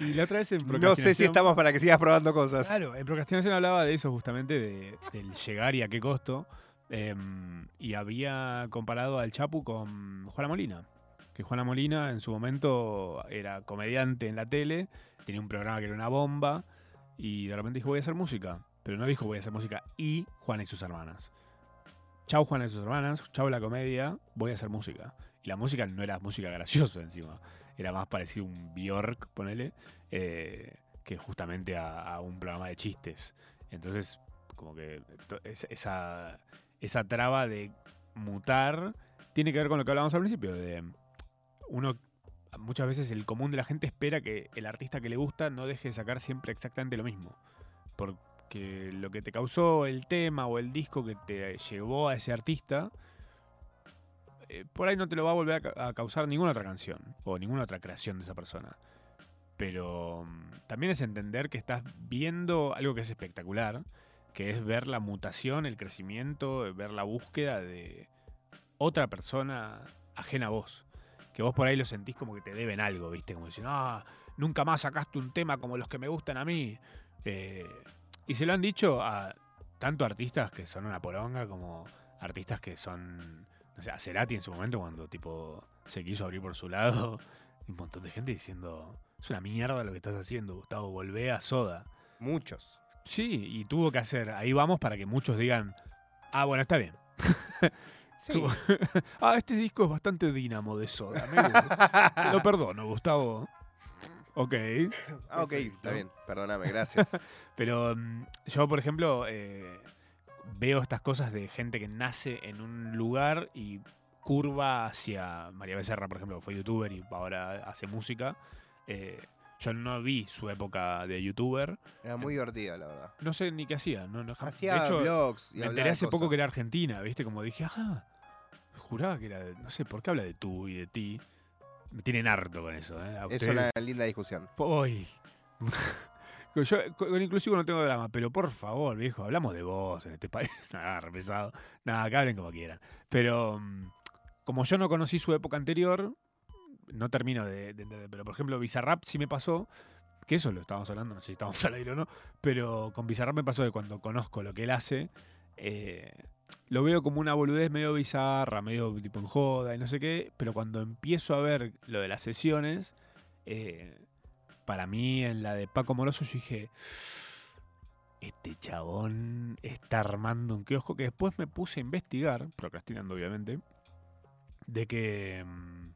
y la otra vez en No sé si estamos para que sigas probando cosas. Claro, en procrastinación hablaba de eso justamente, de- del llegar y a qué costo. em, y había comparado al Chapu con Juana Molina. Que Juana Molina en su momento era comediante en la tele, tenía un programa que era una bomba, y de repente dijo voy a hacer música. Pero no dijo voy a hacer música y Juana y sus hermanas. Chau Juana y sus hermanas, chau la comedia, voy a hacer música. Y la música no era música graciosa encima. Era más parecido a un Bjork, ponele, eh, que justamente a, un programa de chistes. Entonces, como que esa, esa traba de mutar tiene que ver con lo que hablábamos al principio, de uno muchas veces el común de la gente espera que el artista que le gusta no deje de sacar siempre exactamente lo mismo. Porque lo que te causó el tema o el disco que te llevó a ese artista, eh, por ahí no te lo va a volver a ca- a, causar ninguna otra canción o ninguna otra creación de esa persona. Pero mm, también es entender que estás viendo algo que es espectacular, que es ver la mutación, el crecimiento, ver la búsqueda de otra persona ajena a vos. Que vos por ahí lo sentís como que te deben algo, ¿viste? Como diciendo, ah, nunca más sacaste un tema como los que me gustan a mí. Eh, y se lo han dicho a tanto artistas que son una poronga como artistas que son. No sé, a Cerati en su momento, cuando tipo se quiso abrir por su lado, un montón de gente diciendo: Es una mierda lo que estás haciendo, Gustavo, volvé a Soda. Muchos. Sí, y tuvo que hacer, ahí vamos para que muchos digan: Ah, bueno, está bien. Sí. Ah, este disco es bastante dínamo de Soda. me gusta. Lo perdono, Gustavo. Ok. Ah, ok, Perfecto. está bien. Perdóname, gracias. Pero mm, yo, por ejemplo, eh, veo estas cosas de gente que nace en un lugar y curva hacia María Becerra, por ejemplo, que fue youtuber y ahora hace música. Eh, yo no vi su época de youtuber. Era muy divertido, la verdad. No sé ni qué hacía. No, no, Hacía de hecho, vlogs y me enteré hace poco que era argentina, ¿viste? Como dije, ah, juraba que era, de- no sé, ¿por qué habla de tú y de ti? Me tienen harto con eso, ¿eh? A Es ustedes- una linda discusión. Uy. Yo con inclusivo no tengo drama, pero por favor, viejo, hablamos de vos en este país. Nada, re pesado. Nada, que hablen como quieran. Pero mm, como yo no conocí su época anterior, no termino de, de entender. Pero por ejemplo, Bizarrap sí me pasó, que eso lo estábamos hablando, no sé si estábamos al aire o no, pero con Bizarrap me pasó de cuando conozco lo que él hace, eh, lo veo como una boludez medio bizarra, medio tipo en joda y no sé qué, pero cuando empiezo a ver lo de las sesiones, eh, para mí en la de Paco Moroso yo dije, este chabón está armando un kiosco que después me puse a investigar, procrastinando obviamente, de que mm,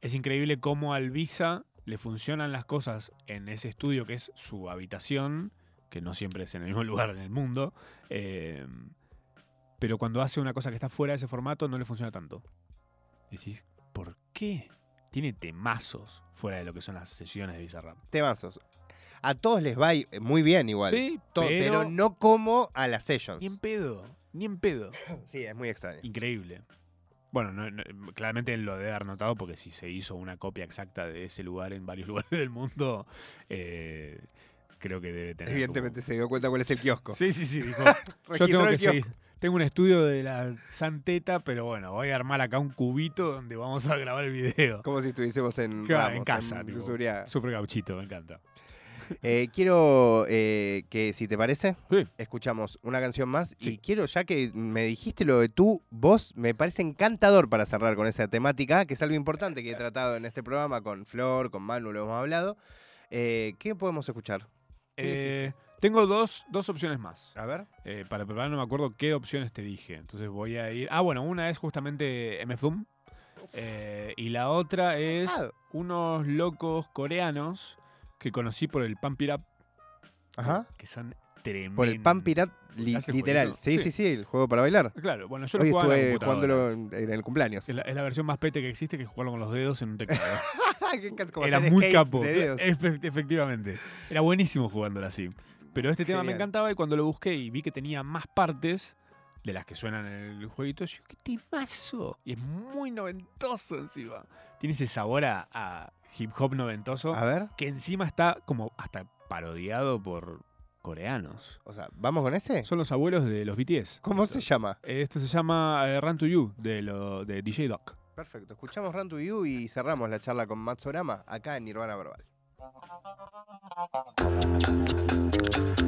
es increíble cómo al Visa le funcionan las cosas en ese estudio que es su habitación, que no siempre es en el mismo lugar en el mundo, eh, pero cuando hace una cosa que está fuera de ese formato no le funciona tanto. Decís, ¿por qué? Tiene temazos fuera de lo que son las sesiones de Bizarrap. Temazos. A todos les va muy bien igual. Sí, pero, pero... no como a las sessions. ni en pedo, ni en pedo. Sí, es muy extraño. Increíble. Bueno, no- no- claramente él lo debe haber notado porque si se hizo una copia exacta de ese lugar en varios lugares del mundo, eh, creo que debe tener. Evidentemente se dio cuenta cuál es el kiosco. Sí, sí, sí. Dijo, yo tengo el que seguir. Tengo un estudio de la Santeta, pero bueno, voy a armar acá un cubito donde vamos a grabar el video. Como si estuviésemos en, Claro, en casa, en tipo. Súper gauchito, me encanta. Eh, quiero eh, que, si te parece, Sí. escuchamos una canción más. Sí. Y quiero, ya que me dijiste lo de tu voz, me parece encantador para cerrar con esa temática, que es algo importante que he tratado en este programa con Flor, con Manu, lo hemos hablado. Eh, ¿Qué podemos escuchar? ¿Qué Eh, tengo dos, dos opciones más. A ver. Eh, para preparar no me acuerdo qué opciones te dije. Entonces voy a ir. Ah, bueno, una es justamente MF Doom. eh, y la otra es unos locos coreanos que conocí por el Up. Ajá. Que son tremendos. Por el Pan Pirat li- ¿Hace literal. Sí, sí, Sí. sí, el juego para bailar. Claro, bueno, yo lo Hoy en la estuve computadora. jugándolo en, en el cumpleaños. Es la, es la versión más pete que existe, que es jugarlo con los dedos en un teclado. Era muy capo. de efectivamente. Era buenísimo jugándolo así. Pero este tema me encantaba y cuando lo busqué y vi que tenía más partes de las que suenan en el jueguito, yo, ¡qué timazo! Y es muy noventoso encima. Tiene ese sabor a, a hip hop noventoso A ver. que encima está como hasta parodiado por coreanos. O sea, ¿vamos con ese? Son los abuelos de los BTS. ¿Cómo se llama? Esto se llama eh, Run to You de, lo, de DJ Doc. Perfecto. Escuchamos Run to You y cerramos la charla con Matsorama acá en Nirvana Verbal. Thank you.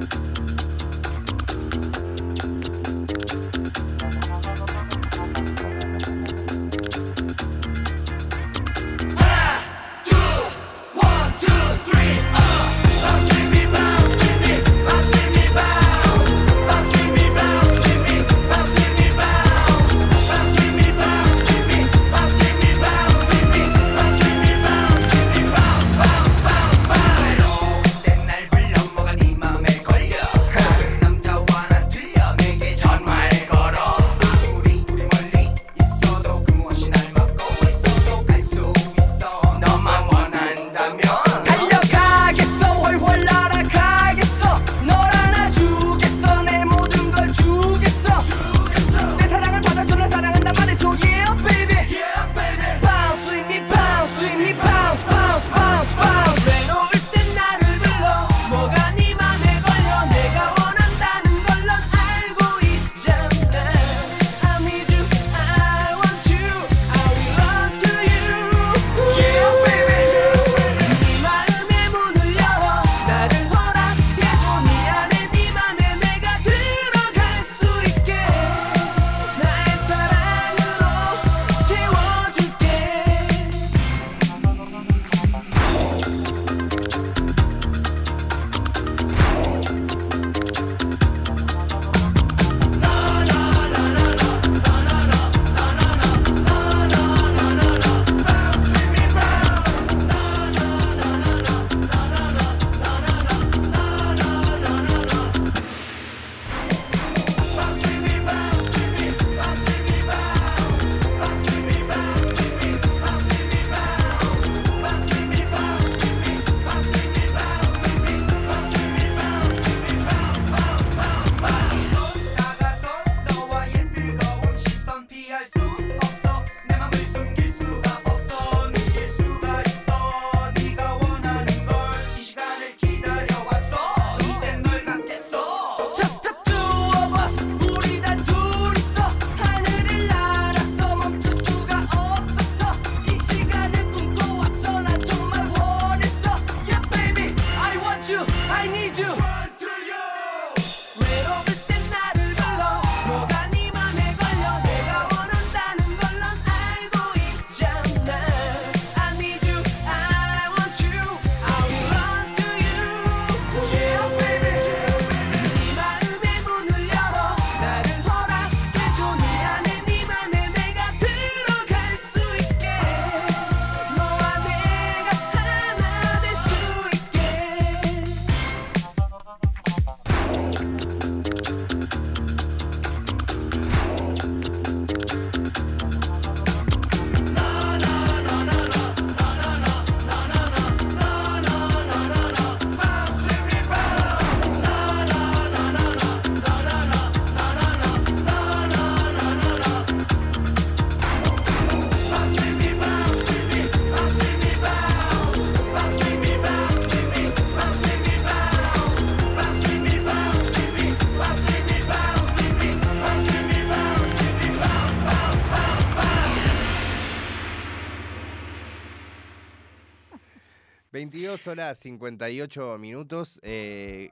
22 horas 58 minutos. eh,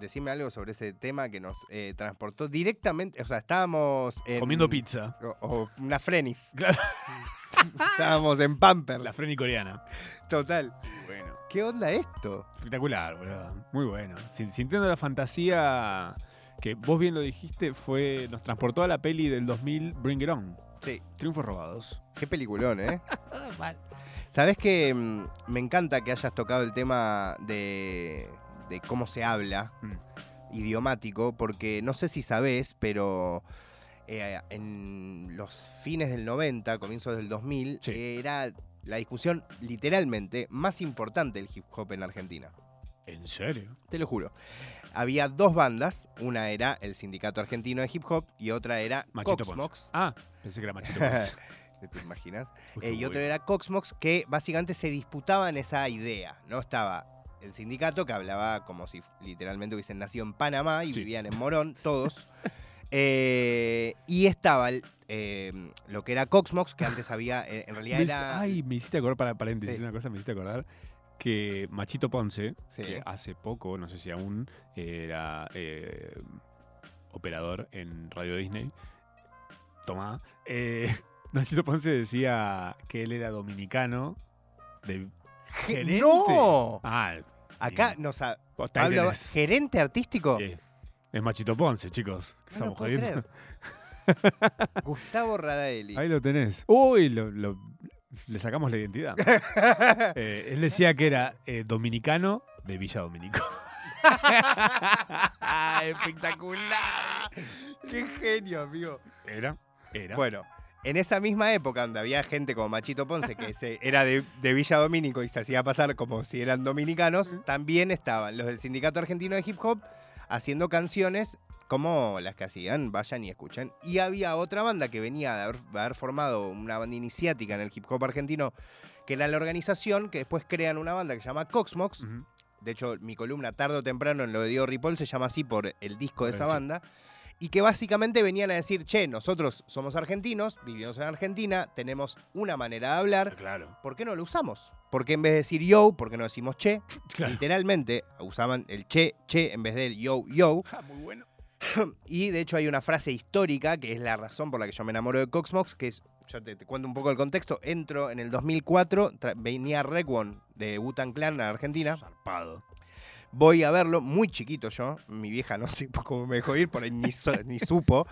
decime algo sobre ese tema que nos eh, transportó directamente. O sea, estábamos en. Comiendo pizza. O, o una frenis. Claro. estábamos en Pamper. La Freni coreana. Total. Bueno. ¿Qué onda esto? Espectacular, boludo. Muy bueno. Sin- Sintiendo la fantasía que vos bien lo dijiste, fue nos transportó a la peli del 2000 Bring It On. Sí. Triunfos robados. Qué peliculón, ¿eh? Sabes que mm, me encanta que hayas tocado el tema de, de cómo se habla, Mm. idiomático, porque no sé si sabés, pero eh, en los fines del 90, comienzos del 2000, Sí. era la discusión literalmente más importante del hip hop en Argentina. ¿En serio? Te lo juro. Había dos bandas, una era el Sindicato Argentino de Hip Hop y otra era Machito. Ah, pensé que era Machito Ponce. ¿Te imaginas? Eh, y otro era Coxmox, que básicamente se disputaban esa idea, ¿no? Estaba el sindicato que hablaba como si literalmente hubiesen nacido en Panamá y Sí. vivían en Morón, todos. Eh, y estaba el, eh, lo que era Coxmox, que antes había, eh, en realidad era... Ay, me hiciste acordar, para paréntesis, Sí. una cosa me hiciste acordar que Machito Ponce, Sí. que hace poco, no sé si aún, era eh, operador en Radio Disney, Tomá, Machito Ponce decía que él era dominicano de gerente. ¡No! Ah, Acá bien. nos ha- habla gerente artístico. Eh, es Machito Ponce, chicos. No Estamos jodiendo. creer. Gustavo Radaeli. Ahí lo tenés. Uy, lo- lo- le sacamos la identidad. Eh, él decía que era eh, dominicano de Villa Dominico. Espectacular. ¡Qué genio, amigo! Era, era. Bueno, en esa misma época donde había gente como Machito Ponce que se, era de, de Villa Domínico y se hacía pasar como si eran dominicanos, también estaban los del Sindicato Argentino de Hip Hop haciendo canciones como las que hacían, vayan y escuchen. Y había otra banda que venía de haber, de haber formado una banda iniciática en el hip hop argentino, que era la organización, que después crean una banda que se llama Coxmox. De hecho, mi columna tarde o temprano en lo de Diego Ripoll se llama así por el disco de esa banda. Y que básicamente venían a decir, che, nosotros somos argentinos, vivimos en Argentina, tenemos una manera de hablar, Claro. ¿por qué no lo usamos? ¿Por qué en vez de decir yo, por qué no decimos che? Claro. Literalmente usaban el che, che en vez del yo, yo. Ah, muy bueno. Y de hecho hay una frase histórica que es la razón por la que yo me enamoro de Coxmox, que es, yo te, te cuento un poco el contexto, entro en el 2004, tra- venía Rekwon de Wu-Tang Clan a Argentina, Zarpado. Voy a verlo, muy chiquito yo, mi vieja no sé cómo me dejó ir, por ahí ni, so- ni supo,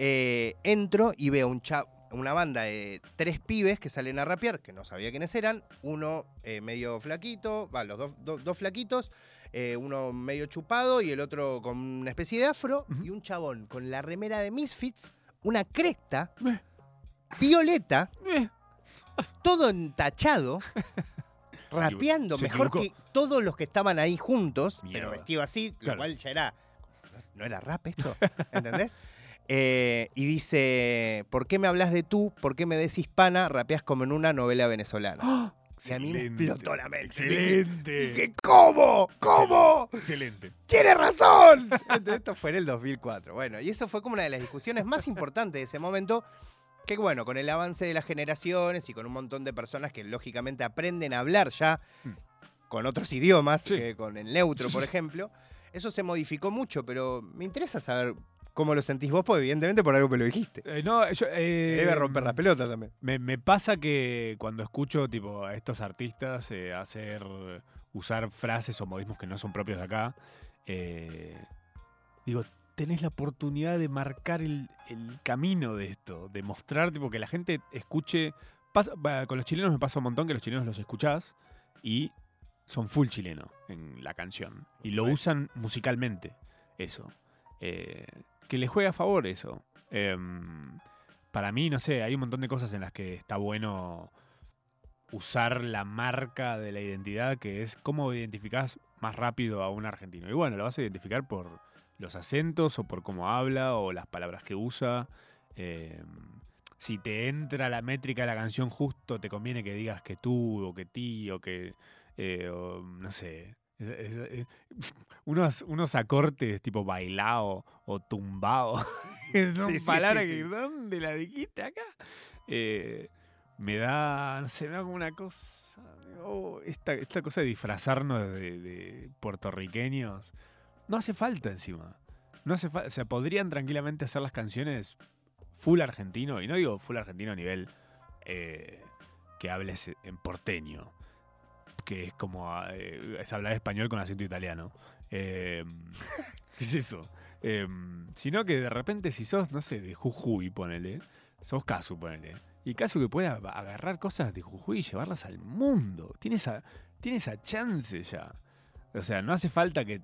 Eh, entro y veo un cha- una banda de tres pibes que salen a rapear, que no sabía quiénes eran, uno eh, medio flaquito, va, los dos, dos- dos flaquitos, eh, uno medio chupado y el otro con una especie de afro, y un chabón con la remera de Misfits, una cresta, Eh. violeta, todo entachado, rapeando se mejor equivocó. que todos los que estaban ahí juntos, Mierda. pero vestido así, lo cual ya era. No era rap esto, ¿entendés? Eh, y dice: ¿Por qué me hablas de tú? ¿Por qué me des hispana? Rapeas como en una novela venezolana. Y a mí me explotó la mente. Excelente. Dije, ¿cómo? ¿Cómo? Excelente. ¡Tiene razón! Esto fue en el 2004. Bueno, y eso fue como una de las discusiones más importantes de ese momento. Que bueno, con el avance de las generaciones y con un montón de personas que lógicamente aprenden a hablar ya Mm. con otros idiomas, Sí. que con el neutro, por ejemplo, eso se modificó mucho, pero me interesa saber cómo lo sentís vos, porque evidentemente por algo me lo dijiste. Eh, no, yo, eh, Debe romper la pelota también. Me, me pasa que cuando escucho tipo a estos artistas eh, hacer usar frases o modismos que no son propios de acá, digo, tenés la oportunidad de marcar el, el camino de esto, de mostrar tipo que la gente escuche. pasa- con los chilenos me pasa un montón que los chilenos los escuchás y son full chileno en la canción y lo usan musicalmente eso. Eh, que les juega a favor eso. Em, para mí, no sé, hay un montón de cosas en las que está bueno usar la marca de la identidad, que es cómo identificás más rápido a un argentino. Y bueno, lo vas a identificar por los acentos o por cómo habla o las palabras que usa. Eh, si te entra la métrica de la canción justo, te conviene que digas que tú o que ti o que, eh, o, no sé, es- es- es- unos, unos acortes tipo bailao o tumbao. Son Sí, palabras sí, que. ¿dónde la dijiste acá? Eh, me da, no sé, me da como una cosa, oh, esta, esta cosa de disfrazarnos de, de puertorriqueños, no hace falta encima. No hace falta, o sea, podrían tranquilamente hacer las canciones full argentino, y no digo full argentino a nivel eh, que hables en porteño, que es como eh, es hablar español con acento italiano. Eh, ¿Qué es eso? Eh, sino que de repente si sos, no sé, de Jujuy, ponele, sos Casu, ponele, y Casu que pueda agarrar cosas de Jujuy y llevarlas al mundo, tiene esa, tiene esa chance ya. O sea, no hace falta que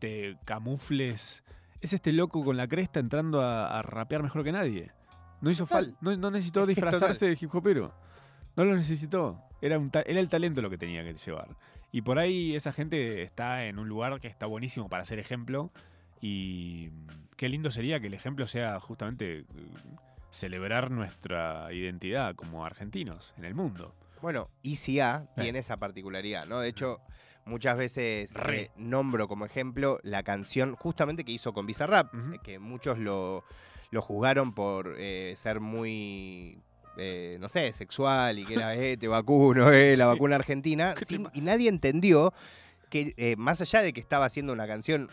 te camufles. Es este loco con la cresta entrando a, a rapear mejor que nadie. No hizo falta, no, no necesitó disfrazarse de hip hopero. No lo necesitó. Era, un ta- era el talento lo que tenía que llevar. Y por ahí esa gente está en un lugar que está buenísimo para ser ejemplo. Y qué lindo sería que el ejemplo sea justamente eh, celebrar nuestra identidad como argentinos en el mundo. Bueno, ICA Eh. tiene esa particularidad, ¿no? De hecho, muchas veces eh, nombro como ejemplo la canción justamente que hizo con Bizarrap, que muchos lo, lo juzgaron por eh, ser muy, eh, no sé, sexual y que era, eh, te vacuno, eh, la Sí. vacuna argentina, ¿Qué te sin- pa- y nadie entendió que eh, más allá de que estaba haciendo una canción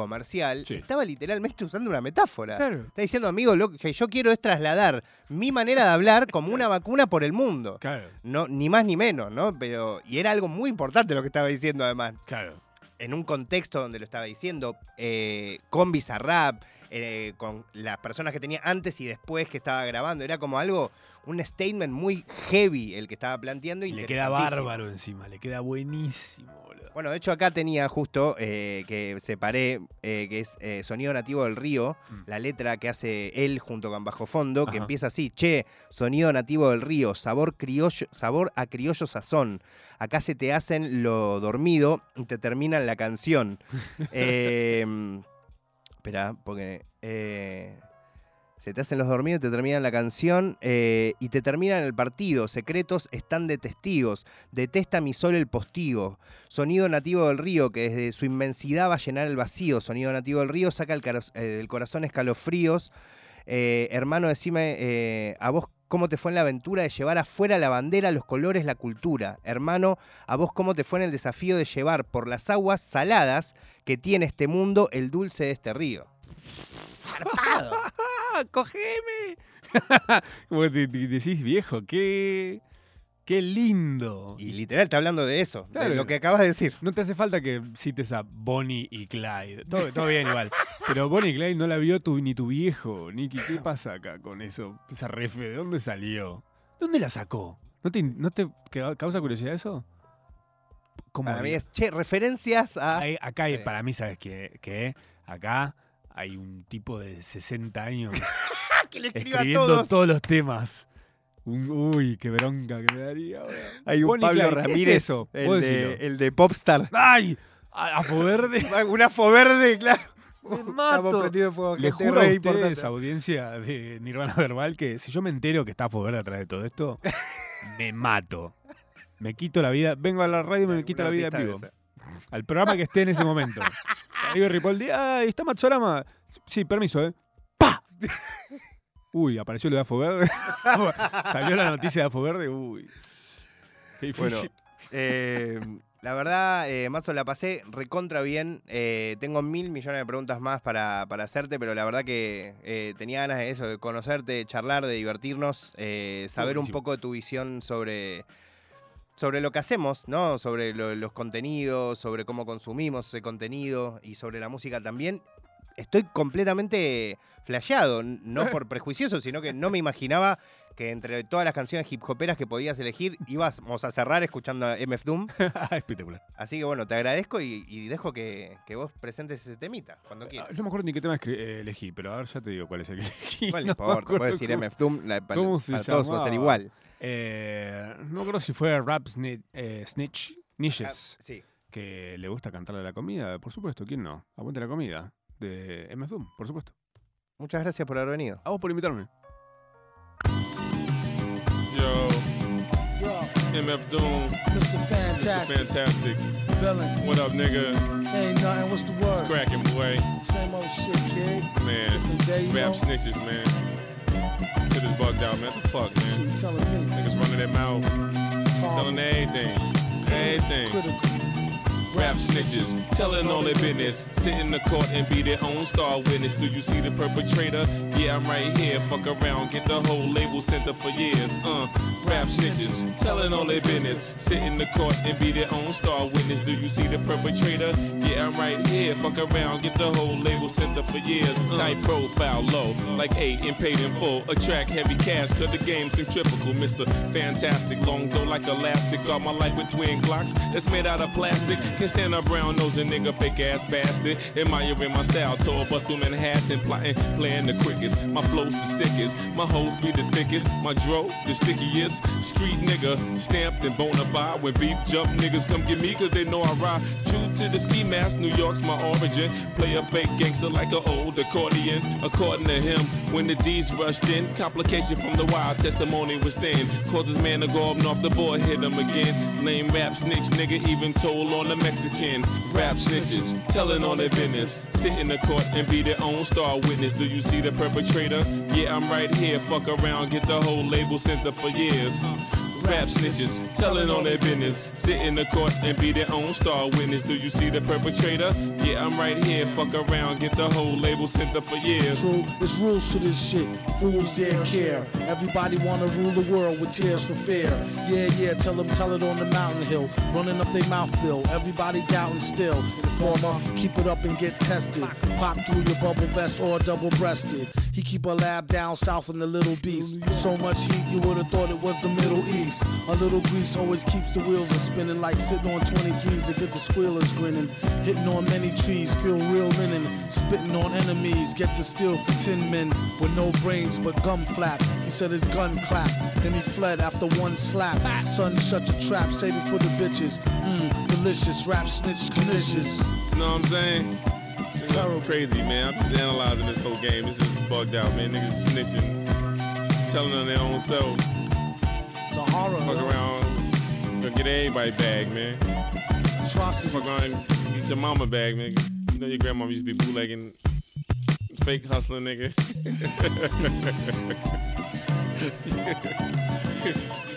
comercial, Sí. estaba literalmente usando una metáfora. Claro. Está diciendo, amigo, lo que yo quiero es trasladar mi manera de hablar como una vacuna por el mundo. Claro, No, ni más ni menos, ¿no? Pero. Y era algo muy importante lo que estaba diciendo, además. claro. En un contexto donde lo estaba diciendo, eh, con Bizarrap, eh, con las personas que tenía antes y después que estaba grabando. Era como algo, un statement muy heavy el que estaba planteando. Y le queda bárbaro encima, le queda buenísimo, boludo. Bueno, de hecho acá tenía justo eh, que separé, eh, que es eh, Sonido Nativo del Río, Mm. la letra que hace él junto con Bajo Fondo, que Ajá. empieza así, che, Sonido Nativo del Río, sabor, criollo, sabor a criollo sazón. Acá se te hacen lo dormido y te terminan la canción. Eh, espera, porque... se te hacen los dormidos, te terminan la canción eh, y te terminan el partido. Secretos están de testigos. Detesta mi sol el postigo. Sonido nativo del río que desde su inmensidad va a llenar el vacío. Sonido nativo del río saca el, eh, corazón escalofríos. Eh, hermano, decime a vos cómo te fue en la aventura de llevar afuera la bandera, los colores, la cultura. Hermano, a vos cómo te fue en el desafío de llevar por las aguas saladas que tiene este mundo el dulce de este río. Zarpado. ¡Ah, cogeme! Como te, te- decís, viejo, qué, qué lindo. Y literal está hablando de eso, Claro. de lo que acabas de decir. No te hace falta que cites a Bonnie y Clyde. Todo, todo bien igual. Pero Bonnie y Clyde no la vio tu, ni tu viejo. Nicky, ¿qué pasa acá con eso? Esa refe, ¿de dónde salió? ¿De dónde la sacó? ¿No te, no te ca- causa curiosidad eso? ¿Cómo Para mí es, che, referencias a... Acá para mí, ¿sabes qué? qué? Acá hay un tipo de 60 años que le escriba a escribiendo todos. todos los temas. Un- uy, qué bronca que me daría. ahora. Hay un Bonnie Pablo Clyde, ¿qué es Ramírez, eso? el, de, el de Popstar. ¡Ay! A, a verde. Un afo verde, claro. Me mato. fuego, Le juro a ustedes, audiencia de Nirvana Verbal, que si yo me entero que está Verde atrás de todo esto, me mato. Me quito la vida. Vengo a la radio y me quito la vida en de vivo. esa. Al programa que esté en ese momento. Ahí Ripoldi, ¡ay, está Matsorama! Sí, permiso, ¿eh? ¡Pa! Uy, apareció lo de Afo Verde. Salió la noticia de Afo Verde, uy. Qué Bueno, difícil. eh, la verdad, eh, la pasé recontra bien. Eh, tengo mil millones de preguntas más para, para hacerte, pero la verdad que eh, tenía ganas de eso, de conocerte, de charlar, de divertirnos, saber un poco de tu visión sobre, sobre lo que hacemos, ¿no? Sobre lo- los contenidos, sobre cómo consumimos ese contenido y sobre la música también. Estoy completamente flasheado, no por prejuicioso, sino que no me imaginaba que entre todas las canciones hip hoperas que podías elegir íbamos a cerrar escuchando a MF Doom. Espectacular. Así que bueno, te agradezco y, y dejo que, que vos presentes ese temita cuando Ah, quieras. No me acuerdo ni qué tema eh, elegí, pero a ver, ya te digo cuál es el que elegí. No importa, puedes decir MF Doom, la- para, todos va a ser igual. Eh, no acuerdo si fue Rap Sni- eh, Snitch, Ah, Niches, sí. que le gusta cantarle la comida, por supuesto, ¿quién no? Aguante la comida, de MF Doom, por supuesto. Muchas gracias por haber venido. A vos por invitarme. Yo, MF Doom, Mr. Mr. Fantastic, Fantastic. villain. What up, nigga? Ain't nothing, what's the It's word? cracking, boy. Same old shit, kid. Man, day, rap know. snitches, man. Shit is bugged out, man. What the fuck, man? You telling me? Niggas running their mouth, telling everything, everything. Critical. Rap snitches, telling all their business. Sit in the court and be their own star witness. Do you see the perpetrator? Yeah, I'm right here. Fuck around, get the whole label sent up for years. Uh, rap snitches, telling all their business. Sit in the court and be their own star witness. Do you see the perpetrator? Yeah, I'm right here. Fuck around, get the whole label sent up for years. Tight profile, low, like eight and paid in full. Attract heavy cash, cause the game's centrifugal. Mr. Fantastic, long though like elastic. Got my life with twin clocks that's made out of plastic. Can stand a brown nose and nigga fake ass bastard. Admiring my style, tall bustin' in hats and plotting, playing the quickest. My flow's the sickest, my hoes be the thickest. My dro, the stickiest. Street nigga, stamped and bona fide. When beef jump, niggas come get me cause they know I ride. True to the ski mask, New York's my origin. Play a fake gangster like an old accordion. According to him, when the D's rushed in, complication from the wild testimony was thin. Caused his man to go up off the board, hit him again. Lame rap snitch, nigga, even told on the Mexican. Rap snitches, telling on their business. Sit in the court and be their own star witness. Do you see the perpetrator? Yeah, I'm right here. Fuck around, get the whole label sent up for years. Rap snitches, telling on their business. Sit in the court and be their own star witness. Do you see the perpetrator? Yeah, I'm right here. Fuck around, get the whole label sent up for years. True, there's rules to this shit. Fools dare care. Everybody wanna rule the world with tears for fear. Yeah, yeah, tell them, tell it on the mountain hill. Running up their mouth bill. Everybody doubting still. Informer, keep it up and get tested. Pop through your bubble vest or double breasted. He keep a lab down south in the Little Beast. So much heat, you would've thought it was the Middle East. A little grease always keeps the wheels a spinning like sitting on 23s to get the squealers grinning. Hitting on many trees, feel real linen. Spitting on enemies, get the steel for 10 men with no brains but gum flap. He said his gun clapped, then he fled after one slap. Son, shut your trap, save it for the bitches. Mmm, delicious, rap snitch, delicious. You know what I'm saying? It's terrible. crazy, man. I'm just analyzing this whole game. This is bugged out, man. Niggas snitching, telling on their own self. It's a horror. Fuck around, gonna get everybody bag, man. Atrocity. Fuck around, get your mama bag, man. You know your grandma used to be bootlegging, fake hustling, nigga.